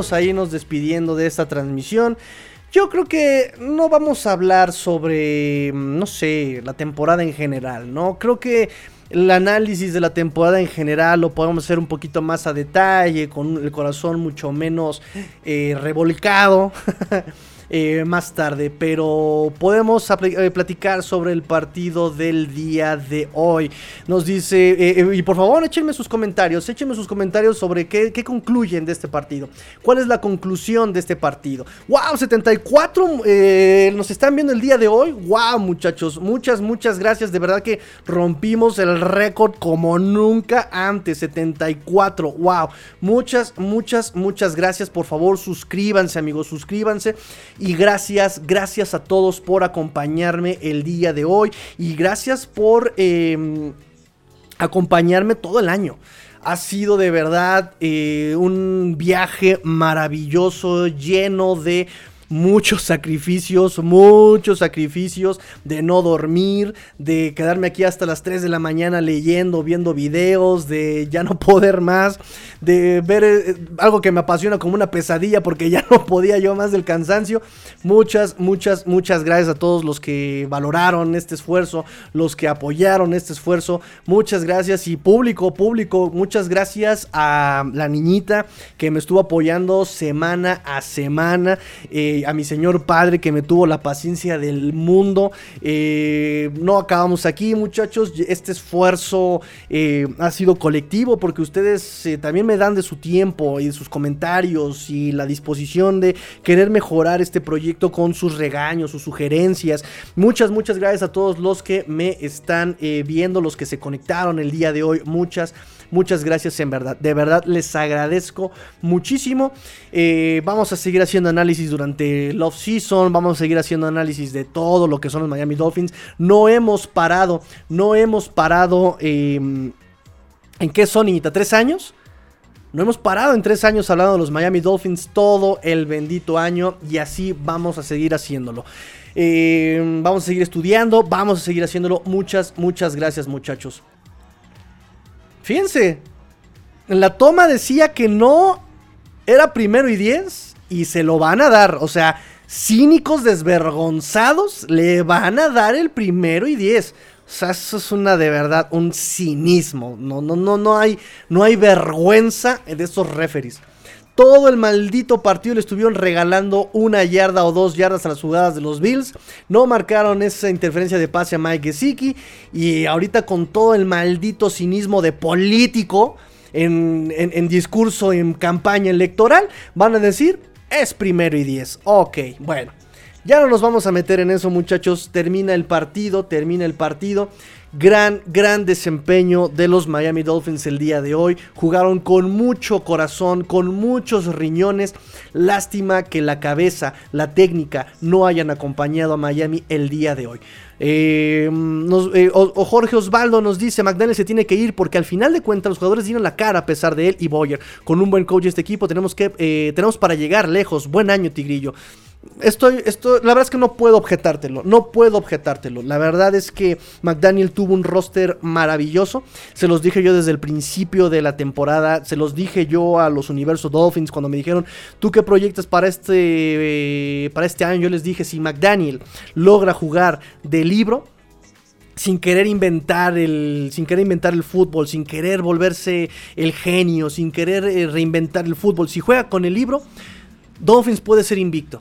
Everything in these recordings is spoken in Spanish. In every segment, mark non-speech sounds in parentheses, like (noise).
Vámonos a irnos despidiendo de esta transmisión. Yo creo que no vamos a hablar sobre, no sé, la temporada en general, ¿no? Creo que el análisis de la temporada en general lo podemos hacer un poquito más a detalle, con el corazón mucho menos eh, revolcado. (laughs) Eh, más tarde, pero podemos eh, platicar sobre el partido del día de hoy. Nos dice, eh, y por favor échenme sus comentarios, échenme sus comentarios sobre qué, concluyen de este partido, cuál es la conclusión de este partido. ¡Wow! 74 nos están viendo el día de hoy. ¡Wow, muchachos! Muchas, muchas gracias. De verdad que rompimos el récord como nunca antes. 74. ¡Wow! Muchas, muchas, muchas gracias. Por favor, suscríbanse, amigos, suscríbanse. Y gracias, gracias a todos por acompañarme el día de hoy. Y gracias por em, acompañarme todo el año. Ha sido de verdad eh, un viaje maravilloso, lleno de muchos sacrificios, muchos sacrificios de no dormir, de quedarme aquí hasta las 3 de la mañana leyendo, viendo videos, de ya no (laughs) poder más, de ver eh, algo que me apasiona como una pesadilla porque ya (laughs) no podía yo más del cansancio. Muchas, muchas, muchas gracias a todos los que valoraron este esfuerzo, los que apoyaron este esfuerzo. Muchas gracias y público, público, muchas gracias a la niñita que me estuvo apoyando semana a semana. Eh, a mi Señor Padre que me tuvo la paciencia del mundo. Eh, no acabamos aquí, muchachos. Este esfuerzo eh, ha sido colectivo porque ustedes eh, también me dan de su tiempo y de sus comentarios y la disposición de querer mejorar este proyecto con sus regaños, sus sugerencias. Muchas, muchas gracias a todos los que me están viendo, los que se conectaron el día de hoy. Muchas Muchas gracias en verdad. De verdad les agradezco muchísimo. Eh, vamos a seguir haciendo análisis durante el off-season. Vamos a seguir haciendo análisis de todo lo que son los Miami Dolphins. No hemos parado. No hemos parado. Em, ¿En qué son, niñita? ¿Tres años? No hemos parado en tres años hablando de los Miami Dolphins todo el bendito año y así vamos a seguir haciéndolo. Em, vamos a seguir estudiando, vamos a seguir haciéndolo. Muchas, muchas gracias muchachos. Fíjense, en la toma decía que no era primero y diez y se lo van a dar. O sea, cínicos desvergonzados le van a dar el primero y diez. O sea, eso es una de verdad, un cinismo. No, no, no, no hay, no hay vergüenza de esos referees. Todo el maldito partido le estuvieron regalando una yarda o dos yardas a las jugadas de los Bills. No marcaron esa interferencia de pase a Mike Gesicki. Y ahorita con todo el maldito cinismo de político en, en discurso, en campaña electoral, van a decir, es primero y diez. Ok, bueno. Ya no nos vamos a meter en eso muchachos. Termina el partido, termina el partido. Gran, gran desempeño de los Miami Dolphins el día de hoy. Jugaron con mucho corazón, con muchos riñones. Lástima que la cabeza, la técnica no hayan acompañado a Miami el día de hoy. Eh, eh, o, Jorge Osvaldo nos dice, McDaniel se tiene que ir porque al final de cuentas los jugadores dieron la cara a pesar de él y Boyer. Con un buen coach este equipo tenemos, que, eh, tenemos para llegar lejos. Buen año, Tigrillo. Estoy, esto, la verdad es que no puedo objetártelo, no puedo objetártelo. La verdad es que McDaniel tuvo un roster maravilloso. Se los dije yo desde el principio de la temporada, se los dije yo a los Universo Dolphins cuando me dijeron, ¿tú qué proyectas para este, eh, para este año? Yo les dije, si McDaniel logra jugar de libro, sin querer inventar el sin querer inventar el fútbol, sin querer volverse el genio, sin querer eh, reinventar el fútbol, si juega con el libro, Dolphins puede ser invicto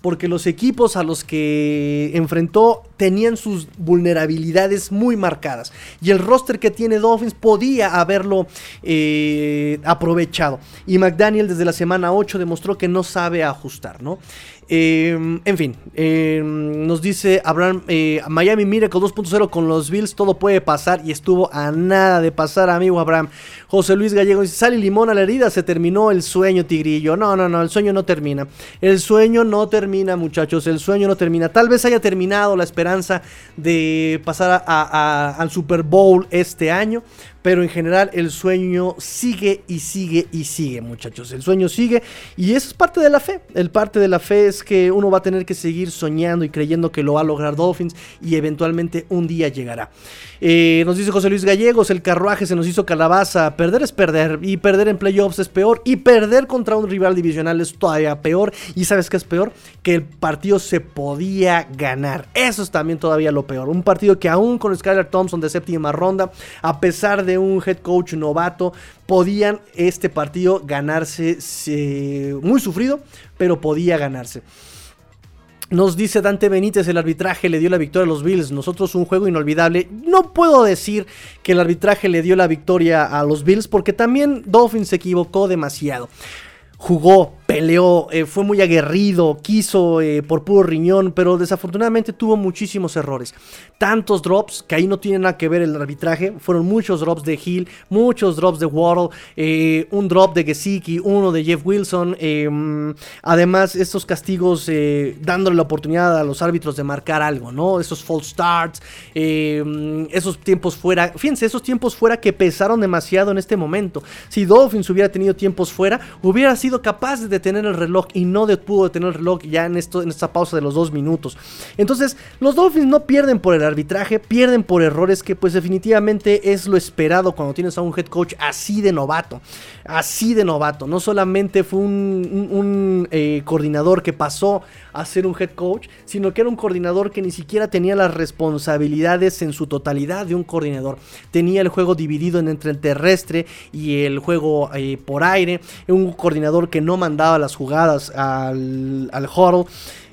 porque los equipos a los que enfrentó tenían sus vulnerabilidades muy marcadas. Y el roster que tiene Dolphins podía haberlo eh, aprovechado. Y McDaniel desde la semana 8 demostró que no sabe ajustar, ¿no? Em, en fin, em, nos dice Abraham, eh, Miami Miracle 2.0 con los Bills, todo puede pasar y estuvo a nada de pasar, amigo Abraham. José Luis Gallego dice, sale limón a la herida, se terminó el sueño, Tigrillo. No, no, no, el sueño no termina. El sueño no termina, muchachos, el sueño no termina. Tal vez haya terminado la esperanza de pasar al Super Bowl este año, pero en general el sueño sigue y sigue y sigue, muchachos. El sueño sigue y eso es parte de la fe. El parte de la fe es que uno va a tener que seguir soñando y creyendo que lo va a lograr Dolphins y eventualmente un día llegará. Eh, nos dice José Luis Gallegos, el carruaje se nos hizo calabaza. Perder es perder y perder en playoffs es peor y perder contra un rival divisional es todavía peor. Y sabes qué es peor? Que el partido se podía ganar. Eso es también todavía lo peor. Un partido que aún con Skylar Thompson de séptima ronda, a pesar de un head coach novato, podían este partido ganarse muy sufrido, pero podía ganarse. Nos dice Dante Benítez, el arbitraje le dio la victoria a los Bills, nosotros un juego inolvidable. No puedo decir que el arbitraje le dio la victoria a los Bills porque también Dolphins se equivocó demasiado. Jugó peleó, eh, fue muy aguerrido, quiso eh, por puro riñón, pero desafortunadamente tuvo muchísimos errores. Tantos drops que ahí no tiene nada que ver el arbitraje. Fueron muchos drops de Hill, muchos drops de Waddle, eh, un drop de Gesicki, uno de Jeff Wilson. Em, además, estos castigos dándole la oportunidad a los árbitros de marcar algo, ¿no? Esos false starts, em, esos tiempos fuera. Fíjense, esos tiempos fuera que pesaron demasiado en este momento. Si Dolphins hubiera tenido tiempos fuera, hubiera sido capaz de detener el reloj y no pudo detener el reloj ya en, esto, en esta pausa de los dos minutos. Entonces, los Dolphins no pierden por el arbitraje, pierden por errores que pues definitivamente es lo esperado cuando tienes a un head coach así de novato, así de novato. No solamente fue un, eh, coordinador que pasó a ser un head coach, sino que era un coordinador que ni siquiera tenía las responsabilidades en su totalidad de un coordinador. Tenía el juego dividido en entre el terrestre y el juego eh, por aire, un coordinador que no mandaba las jugadas al, al.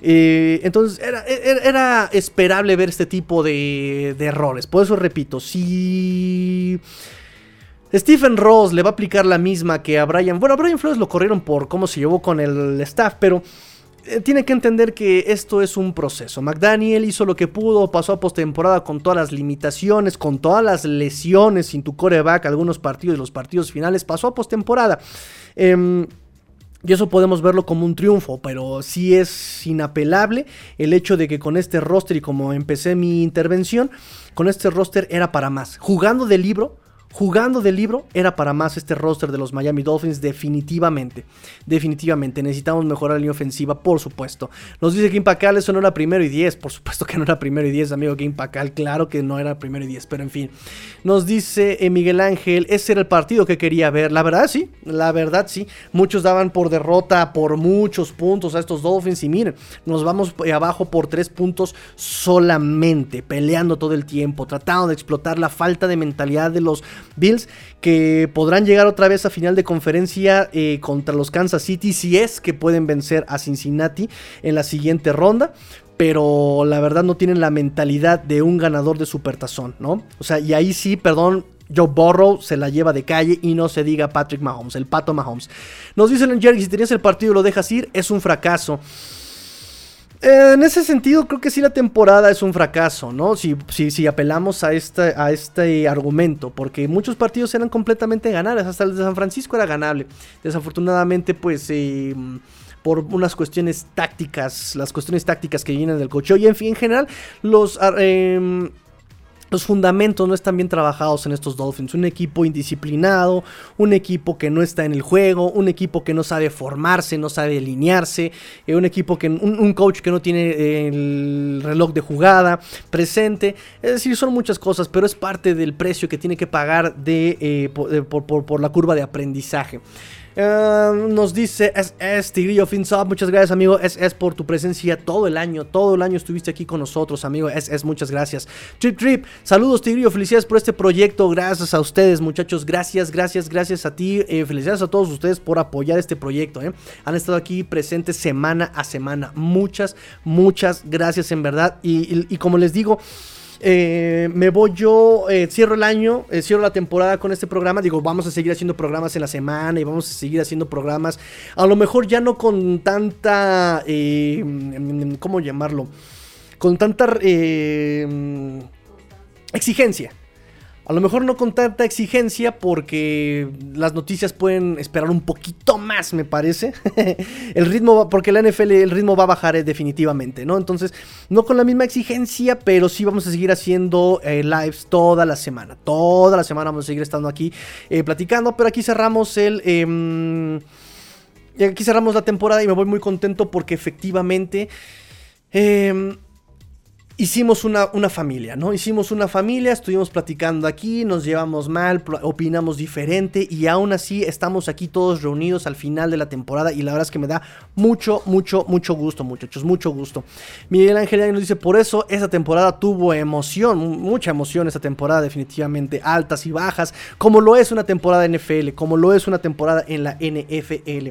Eh, entonces era, esperable ver este tipo de, errores. Por eso repito, si... Stephen Ross le va a aplicar la misma que a Brian. Bueno, a Brian Flores lo corrieron por cómo se llevó con el staff, pero eh, tiene que entender que esto es un proceso. McDaniel hizo lo que pudo, pasó a postemporada con todas las limitaciones, con todas las lesiones sin tu coreback, algunos partidos y los partidos finales, pasó a postemporada. Eh, y eso podemos verlo como un triunfo, pero sí es inapelable el hecho de que con este roster y como empecé mi intervención, con este roster era para más. Jugando de libro, jugando del libro, era para más este roster de los Miami Dolphins, definitivamente. Definitivamente. Necesitamos mejorar la línea ofensiva, por supuesto. Nos dice que Impacal eso no era primero y 10. Por supuesto que no era primero y 10, amigo. Que Impacal, claro que no era primero y 10, pero en fin. Nos dice eh, Miguel Ángel, ese era el partido que quería ver. La verdad, sí. La verdad, sí. Muchos daban por derrota por muchos puntos a estos Dolphins. Y miren, nos vamos abajo por 3 puntos solamente. Peleando todo el tiempo. Tratando de explotar la falta de mentalidad de los Bills que podrán llegar otra vez a final de conferencia eh, contra los Kansas City si es que pueden vencer a Cincinnati en la siguiente ronda. Pero la verdad no tienen la mentalidad de un ganador de supertazón, ¿no? O sea, y ahí sí, perdón, Joe Burrow se la lleva de calle y no se diga Patrick Mahomes, el pato Mahomes. Nos dicen en Jerry, si tenías el partido y lo dejas ir, es un fracaso. En ese sentido, creo que sí la temporada es un fracaso, ¿no? Si, si, apelamos a este, a este argumento, porque muchos partidos eran completamente ganables, hasta el de San Francisco era ganable. Desafortunadamente, pues... Eh, por unas cuestiones tácticas, las cuestiones tácticas que vienen del coche. Y en fin, en general, los... Eh, los fundamentos no están bien trabajados en estos Dolphins. Un equipo indisciplinado, un equipo que no está en el juego, un equipo que no sabe formarse, no sabe alinearse, eh, un equipo que un, coach que no tiene eh, el reloj de jugada presente. Es decir, son muchas cosas, pero es parte del precio que tiene que pagar de, eh, por la curva de aprendizaje. Em, nos dice SS Tigrillo FinSub, muchas gracias amigo. SS por tu presencia todo el año, todo el año estuviste aquí con nosotros amigo. SS, muchas gracias. Trip Trip, saludos Tigrillo, felicidades por este proyecto, gracias a ustedes muchachos, gracias, gracias, gracias a ti, eh, felicidades a todos ustedes por apoyar este proyecto, eh. han estado aquí presentes semana a semana, muchas, muchas gracias en verdad. Y como les digo... Eh, me voy yo, eh, cierro el año, eh, cierro la temporada con este programa. Digo, vamos a seguir haciendo programas en la semana y vamos a seguir haciendo programas. A lo mejor ya no con tanta. ¿Cómo llamarlo? Con tanta exigencia. A lo mejor no con tanta exigencia porque las noticias pueden esperar un poquito más, me parece. (laughs) el ritmo, porque la NFL el ritmo va a bajar eh, definitivamente, ¿no? Entonces, no con la misma exigencia, pero sí vamos a seguir haciendo eh, lives toda la semana. Toda la semana vamos a seguir estando aquí eh, platicando, pero aquí cerramos el... Em, aquí cerramos la temporada y me voy muy contento porque efectivamente... Eh, hicimos una, una, familia, ¿no? Hicimos una familia, estuvimos platicando aquí, nos llevamos mal, opinamos diferente y aún así estamos aquí todos reunidos al final de la temporada y la verdad es que me da mucho, mucho, mucho gusto, muchachos, mucho gusto. Miguel Ángel nos dice, por eso esa temporada tuvo emoción, mucha emoción esa temporada definitivamente, altas y bajas, como lo es una temporada NFL, como lo es una temporada en la NFL.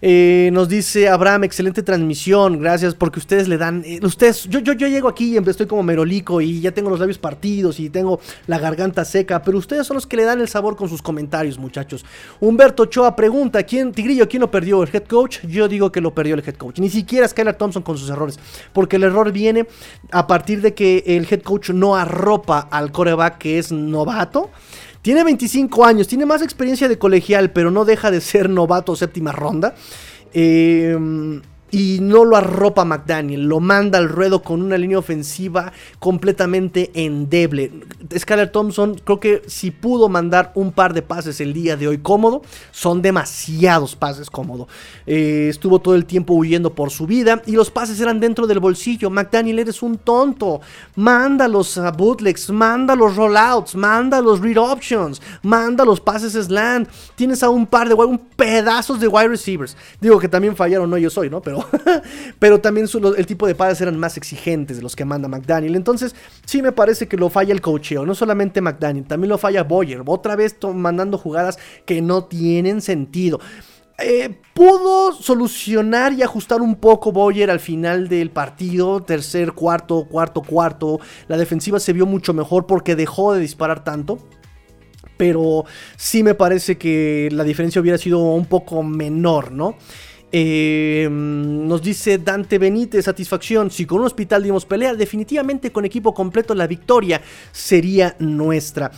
Eh, nos dice Abraham, excelente transmisión, gracias porque ustedes le dan, eh, ustedes, yo, yo, yo llego aquí y estoy como merolico y ya tengo los labios partidos y tengo la garganta seca, pero ustedes son los que le dan el sabor con sus comentarios, muchachos. Humberto Choa pregunta, ¿quién, Tigrillo, quién lo perdió? ¿El head coach? Yo digo que lo perdió el head coach, ni siquiera Skylar Thompson con sus errores, porque el error viene a partir de que el head coach no arropa al coreback que es novato. Tiene 25 años, tiene más experiencia de colegial, pero no deja de ser novato séptima ronda. Eh, y no lo arropa McDaniel, lo manda al ruedo con una línea ofensiva completamente endeble. Skyler Thompson creo que si pudo mandar un par de pases el día de hoy cómodo, son demasiados pases cómodo. Eh, estuvo todo el tiempo huyendo por su vida y los pases eran dentro del bolsillo. McDaniel eres un tonto, manda los bootlegs, manda los rollouts, manda los read options, manda los pases slant. Tienes a un par de un pedazos de wide receivers. Digo que también fallaron, no yo soy, ¿no? Pero (laughs) pero, también el tipo de padres eran más exigentes de los que manda McDaniel. Entonces, sí me parece que lo falla el cocheo, no solamente McDaniel, también lo falla Boyer, otra vez mandando jugadas que no tienen sentido. Eh, pudo solucionar y ajustar un poco Boyer al final del partido, tercer, cuarto, cuarto, cuarto. La defensiva se vio mucho mejor porque dejó de disparar tanto. Pero sí me parece que la diferencia hubiera sido un poco menor, ¿no? Eh, nos dice Dante Benítez, satisfacción. Si con un hospital dimos pelea, definitivamente con equipo completo la victoria sería nuestra.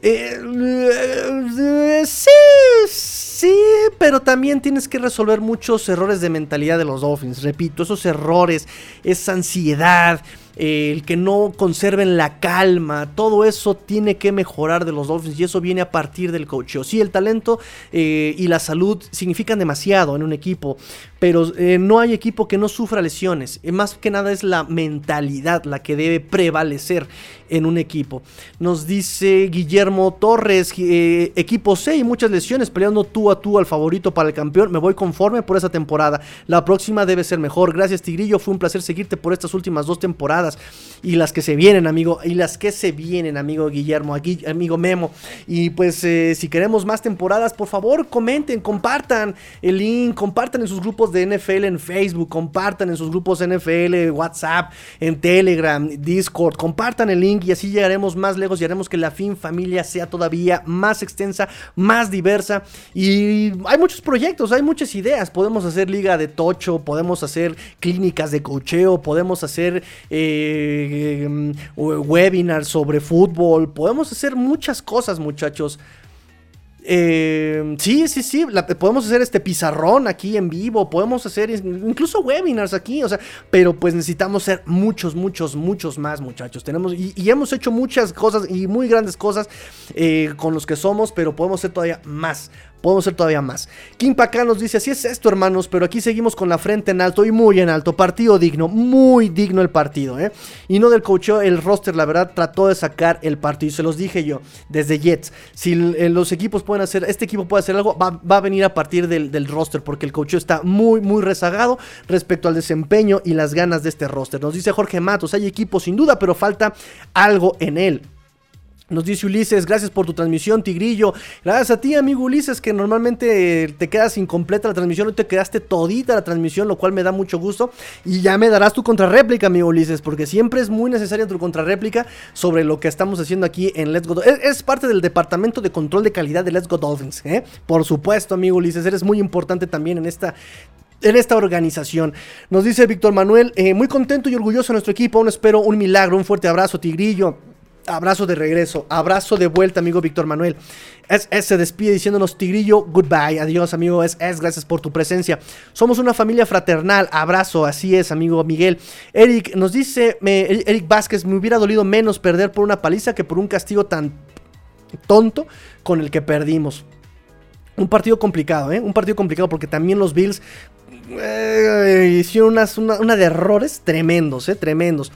Eh, eh, sí, sí, pero también tienes que resolver muchos errores de mentalidad de los Dolphins. Repito, esos errores, esa ansiedad el que no conserven la calma, todo eso tiene que mejorar de los Dolphins y eso viene a partir del coach. Sí, el talento eh, y la salud significan demasiado en un equipo, pero eh, no hay equipo que no sufra lesiones. Eh, más que nada es la mentalidad la que debe prevalecer en un equipo. Nos dice Guillermo Torres, equipo C y muchas lesiones, peleando tú a tú al favorito para el campeón. Me voy conforme por esa temporada. La próxima debe ser mejor. Gracias Tigrillo, fue un placer seguirte por estas últimas dos temporadas y las que se vienen, amigo, y las que se vienen, amigo Guillermo, aquí, amigo Memo. Y pues eh, si queremos más temporadas, por favor, comenten, compartan el link, compartan en sus grupos de NFL en Facebook, compartan en sus grupos NFL, WhatsApp, en Telegram, Discord, compartan el link y así llegaremos más lejos y haremos que la fin familia sea todavía más extensa, más diversa y hay muchos proyectos, hay muchas ideas, podemos hacer liga de tocho, podemos hacer clínicas de cocheo, podemos hacer eh, eh, webinars sobre fútbol, podemos hacer muchas cosas muchachos. Eh, sí, sí, sí, podemos hacer este pizarrón aquí en vivo, podemos hacer incluso webinars aquí, o sea, pero pues necesitamos ser muchos, muchos, muchos más muchachos. Tenemos y, hemos hecho muchas cosas y muy grandes cosas eh, con los que somos, pero podemos ser todavía más, Podemos ser todavía más. Kim acá nos dice, así es esto hermanos, pero aquí seguimos con la frente en alto y muy en alto. Partido digno, muy digno el partido, ¿eh? Y no del coach, el roster, la verdad, trató de sacar el partido. Se los dije yo, desde Jets. Si eh, los equipos pueden hacer, este equipo puede hacer algo, va, a venir a partir del, roster, porque el coach está muy, muy rezagado respecto al desempeño y las ganas de este roster. Nos dice Jorge Matos, hay equipo sin duda, pero falta algo en él. Nos dice Ulises, gracias por tu transmisión, Tigrillo. Gracias a ti, amigo Ulises, que normalmente te quedas incompleta la transmisión, hoy te quedaste todita la transmisión, lo cual me da mucho gusto. Y ya me darás tu contrarréplica, amigo Ulises, porque siempre es muy necesaria tu contrarréplica sobre lo que estamos haciendo aquí en Let's Go. Es, es parte del departamento de control de calidad de Let's Go Dolphins, ¿eh? Por supuesto, amigo Ulises, eres muy importante también en esta en esta organización. Nos dice Víctor Manuel, eh, muy contento y orgulloso de nuestro equipo, aún espero un milagro, un fuerte abrazo, Tigrillo. Abrazo de regreso, abrazo de vuelta, amigo Víctor Manuel. Es, se despide diciéndonos Tigrillo, goodbye. Adiós, amigo. Es, es, gracias por tu presencia. Somos una familia fraternal. Abrazo, así es, amigo Miguel. Eric nos dice, Eric Vázquez, me hubiera dolido menos perder por una paliza que por un castigo tan tonto con el que perdimos. Un partido complicado, ¿eh? Un partido complicado porque también los Bills eh, hicieron una, una, de errores tremendos, ¿eh? Tremendos.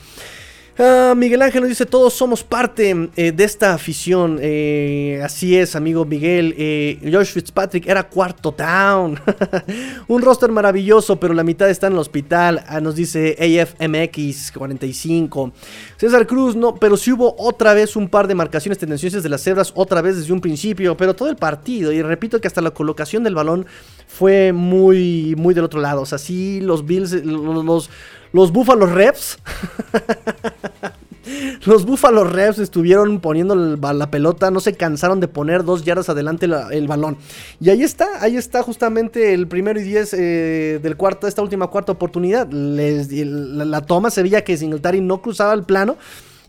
Ah, Miguel Ángel nos dice, todos somos parte eh, de esta afición. Eh, así es, amigo Miguel. Eh, Josh Fitzpatrick era cuarto down. (laughs) Un roster maravilloso, pero la mitad está en el hospital. Ah, nos dice AFMX 45. César Cruz, no, pero si hubo otra vez un par de marcaciones tendenciosas de las cebras, otra vez desde un principio, pero todo el partido. Y repito que hasta la colocación del balón fue muy, muy del otro lado. O sea, sí, los Bills, los, los Buffalo Reps. (laughs) Los Buffalo Reps estuvieron poniendo la pelota, no se cansaron de poner dos yardas adelante el balón. Y ahí está, ahí está justamente el primero y diez eh, del cuarto, esta última cuarta oportunidad. la, la, toma se veía que Singletary no cruzaba el plano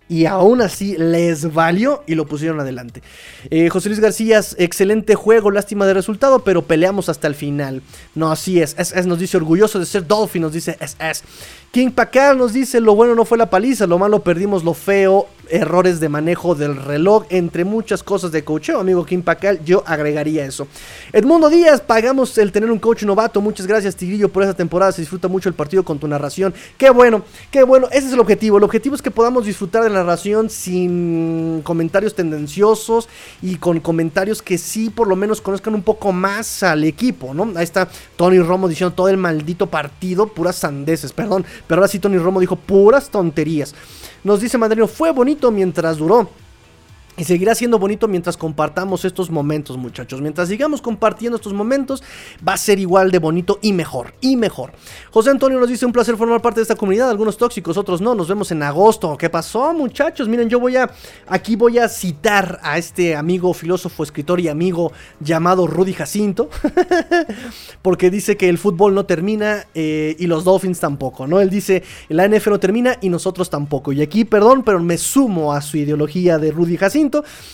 y aún así les valió y lo pusieron adelante. Eh, José Luis García, excelente juego, lástima de resultado, pero peleamos hasta el final. No, así es, es, nos dice orgulloso de ser Dolphin, nos dice es, es. King Pacal nos dice lo bueno no fue la paliza, lo malo perdimos lo feo errores de manejo del reloj, entre muchas cosas de coacheo, amigo Kim Pacal, yo agregaría eso. Edmundo Díaz, pagamos el tener un coach novato, muchas gracias Tigrillo por esta temporada, se disfruta mucho el partido con tu narración, qué bueno, qué bueno, ese es el objetivo, el objetivo es que podamos disfrutar de la narración sin comentarios tendenciosos y con comentarios que sí por lo menos conozcan un poco más al equipo, ¿no? Ahí está Tony Romo diciendo todo el maldito partido, puras sandeces, perdón, pero ahora sí Tony Romo dijo puras tonterías. Nos dice Madrino, fue bonito mientras duró. Y seguirá siendo bonito mientras compartamos estos momentos, muchachos. Mientras sigamos compartiendo estos momentos, va a ser igual de bonito y mejor, y mejor. José Antonio nos dice un placer formar parte de esta comunidad. Algunos tóxicos, otros no. Nos vemos en agosto. ¿Qué pasó, muchachos? Miren, yo voy a. Aquí voy a citar a este amigo, filósofo, escritor y amigo llamado Rudy Jacinto. (laughs) porque dice que el fútbol no termina eh, y los Dolphins tampoco, ¿no? Él dice: la NF no termina y nosotros tampoco. Y aquí, perdón, pero me sumo a su ideología de Rudy Jacinto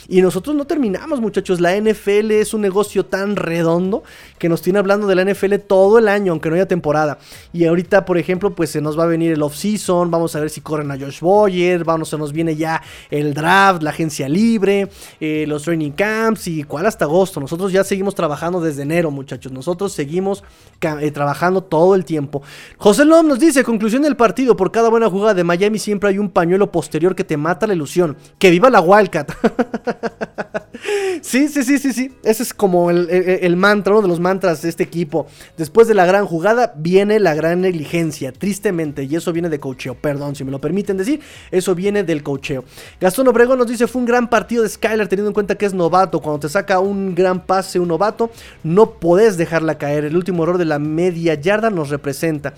y nosotros no terminamos, muchachos. La NFL es un negocio tan redondo que nos tiene hablando de la NFL todo el año, aunque no haya temporada. Y ahorita, por ejemplo, pues se nos va a venir el off-season. Vamos a ver si corren a Josh Boyer. Vamos, se nos viene ya el draft, la agencia libre, eh, los training camps y cuál hasta agosto. Nosotros ya seguimos trabajando desde enero, muchachos. Nosotros seguimos eh, trabajando todo el tiempo. José Lom nos dice: conclusión del partido. Por cada buena jugada de Miami siempre hay un pañuelo posterior que te mata la ilusión. Que viva la Wildcat. (laughs) (laughs) sí, sí, sí, sí, sí. Ese es como el, mantra, uno de los mantras de este equipo. Después de la gran jugada viene la gran negligencia, tristemente. Y eso viene de cocheo. Perdón, si me lo permiten decir, eso viene del cocheo. Gastón Obregón nos dice: fue un gran partido de Skyler teniendo en cuenta que es novato. Cuando te saca un gran pase un novato, no podés dejarla caer. El último error de la media yarda nos representa.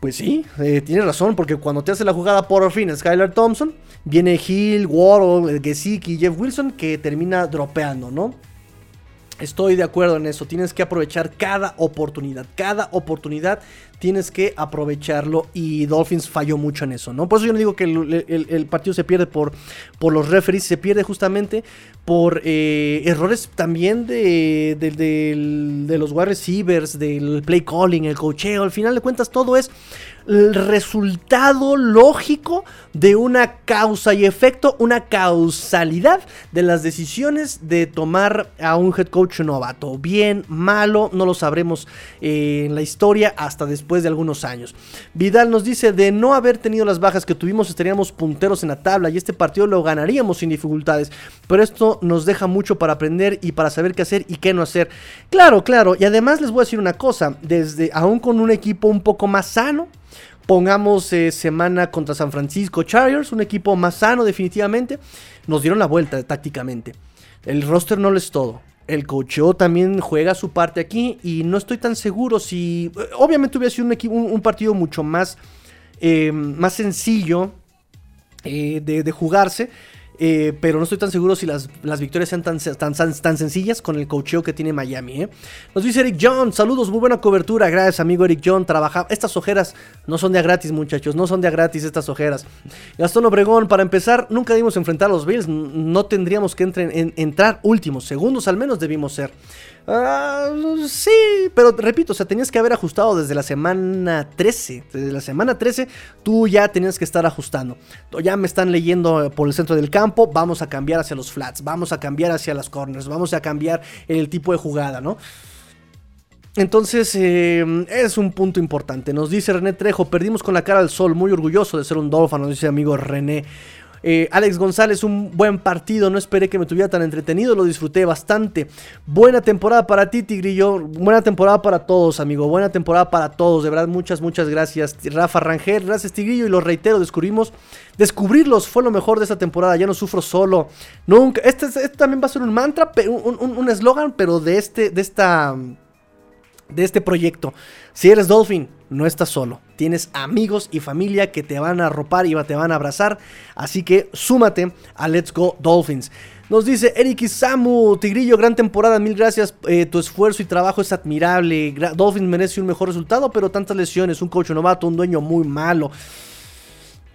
Pues sí, eh, tiene razón, porque cuando te hace la jugada por fin Skylar Thompson, viene Hill, Waddle, Gesicki y Jeff Wilson que termina dropeando, ¿no? Estoy de acuerdo en eso. Tienes que aprovechar cada oportunidad. Cada oportunidad tienes que aprovecharlo. Y Dolphins falló mucho en eso, ¿no? Por eso yo no digo que el, partido se pierde por, por, los referees. Se pierde justamente por eh, errores también de, de, los wide receivers, del play calling, el cocheo. Al final de cuentas, todo es el resultado lógico de una causa y efecto, una causalidad de las decisiones de tomar a un head coach novato. Bien, malo, no lo sabremos eh, en la historia hasta después de algunos años. Vidal nos dice, de no haber tenido las bajas que tuvimos estaríamos punteros en la tabla y este partido lo ganaríamos sin dificultades. Pero esto nos deja mucho para aprender y para saber qué hacer y qué no hacer. Claro, claro, y además les voy a decir una cosa, desde aún con un equipo un poco más sano, Pongamos eh, semana contra San Francisco Chargers, un equipo más sano definitivamente. Nos dieron la vuelta tácticamente. El roster no lo es todo. El cocheo también juega su parte aquí y no estoy tan seguro si... Eh, obviamente hubiera sido un, un, partido mucho más, eh, más sencillo de jugarse eh, pero no estoy tan seguro si las, victorias sean tan, tan, tan, sencillas con el cocheo que tiene Miami. ¿eh? Nos dice Eric John, saludos, muy buena cobertura, gracias amigo Eric John, trabaja. Estas ojeras no son de gratis muchachos, no son de gratis estas ojeras. Gastón Obregón, para empezar, nunca debimos enfrentar a los Bills, no tendríamos que entrar últimos, segundos al menos debimos ser. Ah, sí, pero repito, o sea, tenías que haber ajustado desde la semana 13. Desde la semana 13 tú ya tenías que estar ajustando. Ya me están leyendo por el centro del campo, vamos a cambiar hacia los flats, vamos a cambiar hacia las corners, vamos a cambiar el tipo de jugada, ¿no? Entonces eh, es un punto importante. Nos dice René Trejo, perdimos con la cara al sol, muy orgulloso de ser un Dolphin, nos dice amigo René. Eh, Alex González, un buen partido. No esperé que me tuviera tan entretenido. Lo disfruté bastante. Buena temporada para ti, Tigrillo. Buena temporada para todos, amigo. Buena temporada para todos. De verdad, muchas, muchas gracias. Rafa Rangel, gracias, Tigrillo. Y lo reitero, descubrimos. Descubrirlos fue lo mejor de esta temporada. Ya no sufro solo. Nunca. Este, este también va a ser un mantra, un eslogan, pero de este, de esta. De este proyecto. Si eres Dolphin, no estás solo. Tienes amigos y familia que te van a arropar y te van a abrazar. Así que súmate a Let's Go Dolphins. Nos dice Eric Isamu, Tigrillo, gran temporada, mil gracias. Eh, tu esfuerzo y trabajo es admirable. Dolphins merece un mejor resultado, pero tantas lesiones, un coach novato, un dueño muy malo.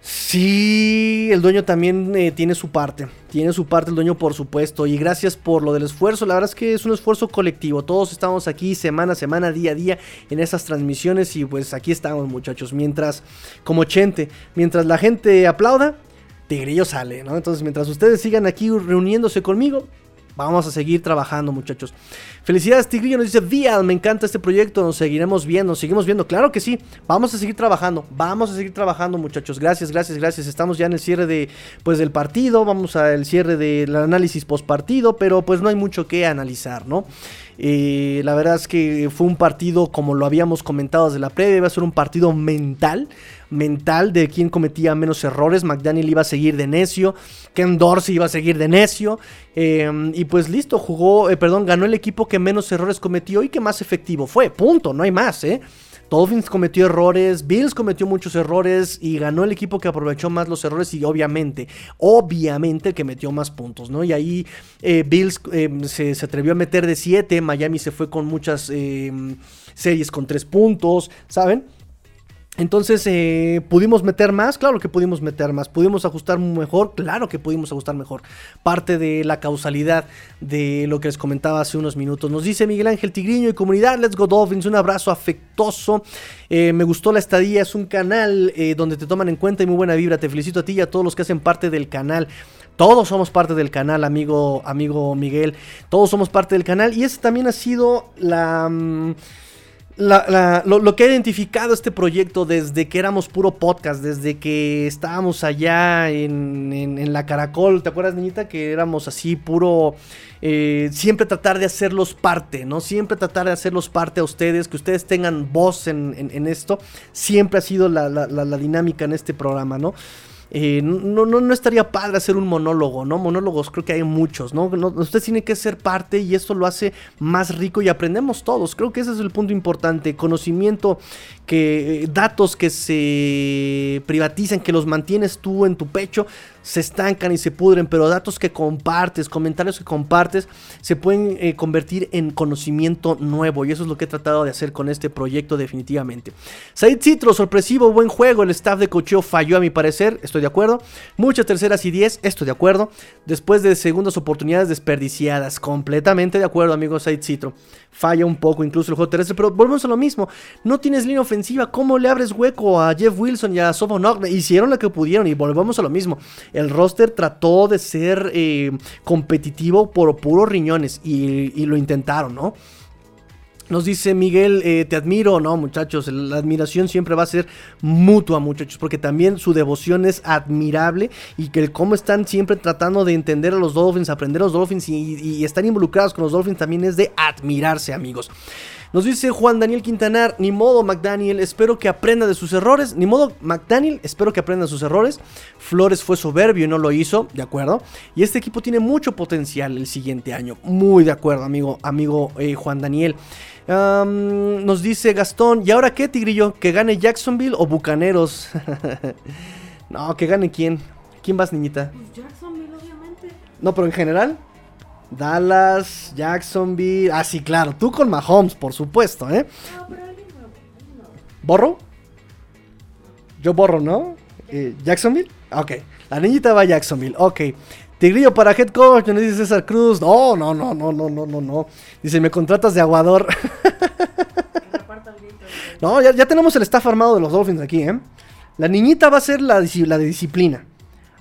Sí, el dueño también eh, tiene su parte. Tiene su parte el dueño, por supuesto. Y gracias por lo del esfuerzo. La verdad es que es un esfuerzo colectivo. Todos estamos aquí semana a semana, día a día en esas transmisiones. Y pues aquí estamos, muchachos. Mientras, como Chente, mientras la gente aplauda, Tigrillo sale, ¿no? Entonces, mientras ustedes sigan aquí reuniéndose conmigo, Vamos a seguir trabajando, muchachos. Felicidades, Tigrillo. Nos dice Vial, me encanta este proyecto. Nos seguiremos viendo, nos seguimos viendo. Claro que sí. Vamos a seguir trabajando. Vamos a seguir trabajando, muchachos. Gracias, gracias, gracias. Estamos ya en el cierre de, pues, del partido. Vamos al cierre del análisis post partido. Pero pues no hay mucho que analizar, ¿no? Eh, la verdad es que fue un partido, como lo habíamos comentado desde la previa, iba a ser un partido mental mental de quién cometía menos errores. McDaniel iba a seguir de necio. Ken Dorsey iba a seguir de necio. Em, y pues listo, jugó, eh, perdón, ganó el equipo que menos errores cometió y que más efectivo fue. Punto, no hay más, ¿eh? Dolphins cometió errores, Bills cometió muchos errores y ganó el equipo que aprovechó más los errores y obviamente, obviamente que metió más puntos, ¿no? Y ahí eh, Bills em, se, atrevió a meter de 7, Miami se fue con muchas em, series con 3 puntos, ¿saben? Entonces, eh, ¿pudimos meter más? Claro que pudimos meter más. ¿Pudimos ajustar mejor? Claro que pudimos ajustar mejor. Parte de la causalidad de lo que les comentaba hace unos minutos. Nos dice Miguel Ángel Tigriño y comunidad, Let's Go Dolphins, un abrazo afectuoso. Eh, me gustó la estadía, es un canal eh, donde te toman en cuenta y muy buena vibra. Te felicito a ti y a todos los que hacen parte del canal. Todos somos parte del canal, amigo, amigo Miguel. Todos somos parte del canal y esa también ha sido la... Mm, lo, que ha identificado este proyecto desde que éramos puro podcast, desde que estábamos allá en, la Caracol, ¿te acuerdas, niñita? Que éramos así puro... Eh, siempre tratar de hacerlos parte, ¿no? Siempre tratar de hacerlos parte a ustedes, que ustedes tengan voz en, esto. Siempre ha sido la, la dinámica en este programa, ¿no? Eh, no, no, no estaría padre hacer un monólogo, ¿no? Monólogos creo que hay muchos, ¿no? Usted tiene que ser parte y esto lo hace más rico y aprendemos todos. Creo que ese es el punto importante. Conocimiento, que eh, datos que se privatizan, que los mantienes tú en tu pecho, se estancan y se pudren, pero datos que compartes, comentarios que compartes, se pueden eh, convertir en conocimiento nuevo. Y eso es lo que he tratado de hacer con este proyecto definitivamente. Said Citro, sorpresivo, buen juego. El staff de cocheo falló a mi parecer, estoy de acuerdo. Muchas terceras y diez, estoy de acuerdo. Después de segundas oportunidades desperdiciadas, completamente de acuerdo, amigo Said Citro. Falla un poco incluso el juego terrestre, pero volvemos a lo mismo. No tienes línea ofensiva, ¿cómo le abres hueco a Jeff Wilson y a Sofon Hicieron lo que pudieron y volvemos a lo mismo. El roster trató de ser eh, competitivo por puros riñones y, lo intentaron, ¿no? Nos dice Miguel, eh, te admiro, no muchachos, la admiración siempre va a ser mutua muchachos, porque también su devoción es admirable y que el cómo están siempre tratando de entender a los Dolphins, aprender a los Dolphins y, y estar involucrados con los Dolphins también es de admirarse amigos. Nos dice Juan Daniel Quintanar, ni modo McDaniel, espero que aprenda de sus errores. Ni modo McDaniel, espero que aprenda de sus errores. Flores fue soberbio y no lo hizo, de acuerdo. Y este equipo tiene mucho potencial el siguiente año. Muy de acuerdo, amigo, amigo eh, Juan Daniel. nos dice Gastón, ¿y ahora qué, Tigrillo? ¿Que gane Jacksonville o Bucaneros? (laughs) no, que gane quién. ¿Quién vas, niñita? Pues Jacksonville, obviamente. No, pero en general. Dallas, Jacksonville. Ah, sí, claro. Tú con Mahomes, por supuesto, ¿eh? ¿Borro? Yo borro, ¿no? Eh, ¿Jacksonville? Ok. La niñita va a Jacksonville. Ok. Tigrillo para head coach, nos dice César Cruz. No, no, no, no, no, no, no, no. Dice, me contratas de aguador. (laughs) no, ya, ya, tenemos el staff armado de los Dolphins aquí, ¿eh? La niñita va a ser la, la de disciplina.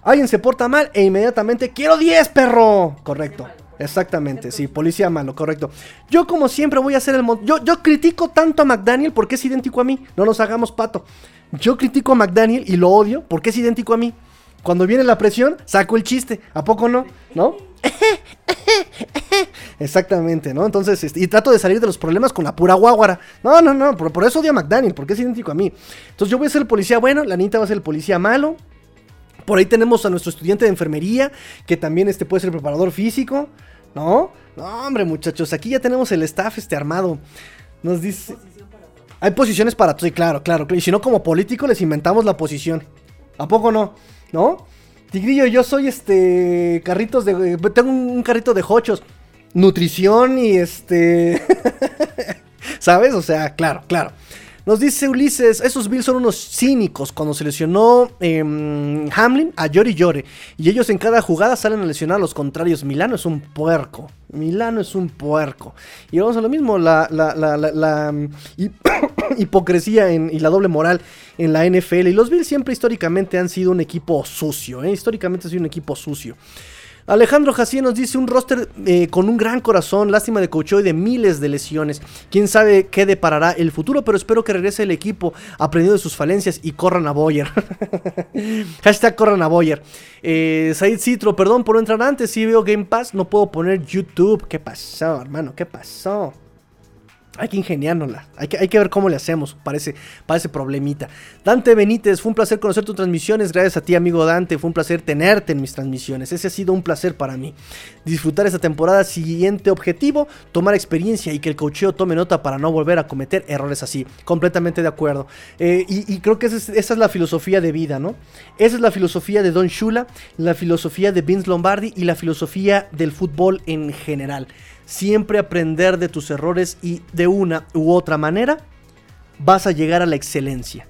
Alguien se porta mal e inmediatamente, quiero 10, perro. Correcto. Exactamente, sí, policía malo, correcto. Yo como siempre voy a hacer el... Yo, yo critico tanto a McDaniel porque es idéntico a mí, no nos hagamos pato. Yo critico a McDaniel y lo odio porque es idéntico a mí. Cuando viene la presión, saco el chiste, ¿a poco no? ¿No? (laughs) Exactamente, ¿no? Entonces, este, y trato de salir de los problemas con la pura guaguara. No, no, no, por, por, eso odio a McDaniel, porque es idéntico a mí. Entonces yo voy a ser el policía bueno, la va a ser el policía malo. Por ahí tenemos a nuestro estudiante de enfermería, que también este puede ser preparador físico, ¿no? No, hombre, muchachos, aquí ya tenemos el staff este armado. Nos dice... Hay posiciones para todo, claro, claro. Y si no, como político les inventamos la posición. ¿A poco no? ¿No? Tigrillo, yo soy este. Carritos de. Tengo un carrito de hochos. Nutrición y este. (laughs) ¿Sabes? O sea, claro, claro. Nos dice Ulises, esos Bills son unos cínicos. Cuando se lesionó em, Hamlin, a Llori Llore. Y ellos en cada jugada salen a lesionar a los contrarios. Milano es un puerco. Milano es un puerco. Y vamos a lo mismo, la, la, la, la (coughs) hipocresía y la doble moral en la NFL. Y los Bills siempre históricamente han sido un equipo sucio. ¿eh? Históricamente han sido un equipo sucio. Alejandro Jacié nos dice un roster eh, con un gran corazón, lástima de coach y de miles de lesiones. Quién sabe qué deparará el futuro, pero espero que regrese el equipo aprendiendo de sus falencias y corran a Boyer. (laughs) Hashtag corran a Boyer. Eh, Said Citro, perdón por no entrar antes. Si veo Game Pass, no puedo poner YouTube. ¿Qué pasó, hermano? ¿Qué pasó? Hay que ingeniárnosla, hay que, hay que ver cómo le hacemos parece ese, problemita. Dante Benítez, fue un placer conocer tus transmisiones, gracias a ti amigo Dante, fue un placer tenerte en mis transmisiones, ese ha sido un placer para mí. Disfrutar esta temporada, siguiente objetivo, tomar experiencia y que el cocheo tome nota para no volver a cometer errores así, completamente de acuerdo. Eh, y, creo que esa es, esa es, la filosofía de vida, ¿no? Esa es la filosofía de Don Shula, la filosofía de Vince Lombardi y la filosofía del fútbol en general siempre aprender de tus errores y de una u otra manera vas a llegar a la excelencia.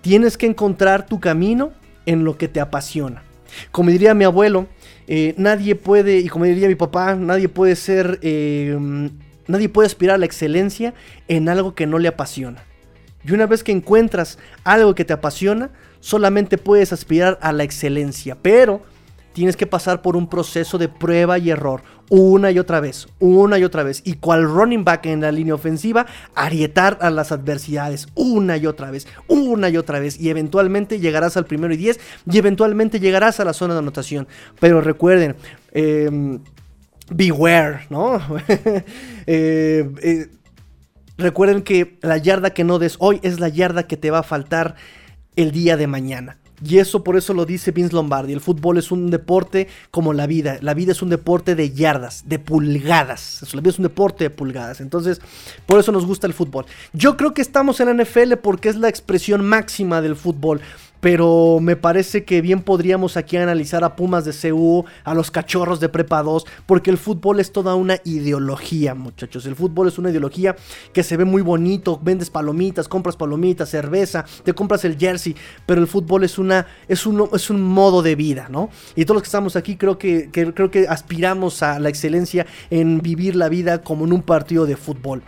Tienes que encontrar tu camino en lo que te apasiona. Como diría mi abuelo, eh, nadie puede, y como diría mi papá, nadie puede ser, eh, nadie puede aspirar a la excelencia en algo que no le apasiona. Y una vez que encuentras algo que te apasiona, solamente puedes aspirar a la excelencia. Pero tienes que pasar por un proceso de prueba y error una y otra vez, una y otra vez. Y cual running back en la línea ofensiva, arietar a las adversidades una y otra vez, una y otra vez. Y eventualmente llegarás al primero y diez y eventualmente llegarás a la zona de anotación. Pero recuerden, em, beware, ¿no? (laughs) Eh, eh, recuerden que la yarda que no des hoy es la yarda que te va a faltar el día de mañana. Y eso por eso lo dice Vince Lombardi. El fútbol es un deporte como la vida. La vida es un deporte de yardas, de pulgadas. La vida es un deporte de pulgadas. Entonces, por eso nos gusta el fútbol. Yo creo que estamos en la NFL porque es la expresión máxima del fútbol pero me parece que bien podríamos aquí analizar a Pumas de CU, a los cachorros de Prepa 2, porque el fútbol es toda una ideología, muchachos. El fútbol es una ideología que se ve muy bonito, vendes palomitas, compras palomitas, cerveza, te compras el jersey, pero el fútbol es una es un, es un modo de vida, ¿no? Y todos los que estamos aquí creo que, creo que aspiramos a la excelencia en vivir la vida como en un partido de fútbol.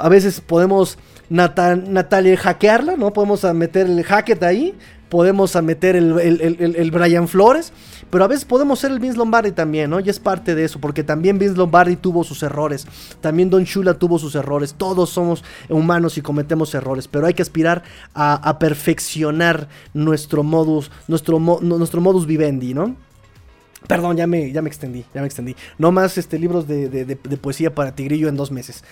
A veces podemos Natalia hackearla, ¿no? Podemos meter el hacket ahí, podemos meter el, Brian Flores, pero a veces podemos ser el Vince Lombardi también, ¿no? Y es parte de eso, porque también Vince Lombardi tuvo sus errores, también Don Shula tuvo sus errores, todos somos humanos y cometemos errores, pero hay que aspirar a, perfeccionar nuestro modus, nuestro, nuestro modus vivendi, ¿no? Perdón, ya me, ya me extendí, ya me extendí. No más este, libros de, poesía para Tigrillo en dos meses.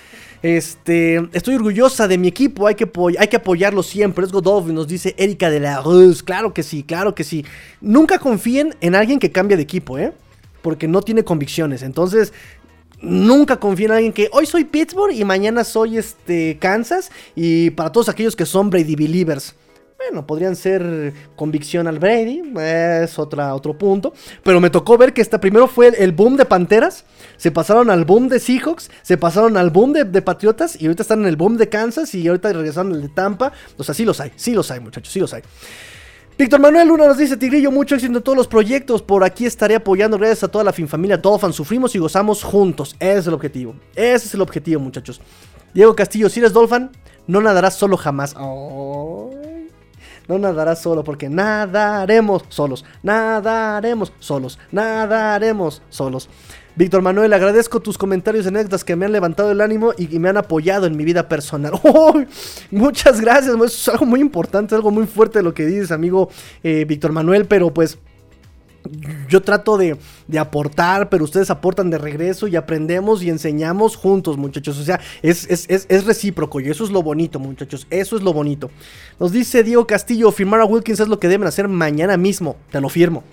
Este, estoy orgullosa de mi equipo, hay que, hay que apoyarlo siempre. Es Godolphin, nos dice Erika de la Ruz. Claro que sí, claro que sí. Nunca confíen en alguien que cambia de equipo, ¿eh? Porque no tiene convicciones. Entonces, Nunca confíen en alguien que hoy soy Pittsburgh y mañana soy este Kansas. Y para todos aquellos que son Brady Believers. Bueno, podrían ser convicción al Brady, es otra, otro punto. Pero me tocó ver que esta, primero fue el, boom de Panteras, se pasaron al boom de Seahawks, se pasaron al boom de, Patriotas y ahorita están en el boom de Kansas y ahorita regresaron al de Tampa. O sea, sí los hay, sí los hay, muchachos, sí los hay. Víctor Manuel Luna nos dice, Tigrillo, mucho éxito en todos los proyectos. Por aquí estaré apoyando. Gracias a toda la familia Dolphin. Sufrimos y gozamos juntos. Ese es el objetivo. Ese es el objetivo, muchachos. Diego Castillo, si eres Dolphin, no nadarás solo jamás. No nadarás solo porque nadaremos solos. Nadaremos solos. Nadaremos solos. Víctor Manuel, agradezco tus comentarios y anécdotas que me han levantado el ánimo y, me han apoyado en mi vida personal. (laughs) muchas gracias, es algo muy importante, algo muy fuerte lo que dices, amigo eh, Víctor Manuel, pero pues yo trato de, aportar, pero ustedes aportan de regreso y aprendemos y enseñamos juntos, muchachos. O sea, es, es, recíproco y eso es lo bonito, muchachos. Eso es lo bonito. Nos dice Diego Castillo, firmar a Wilkins es lo que deben hacer mañana mismo. Te lo firmo.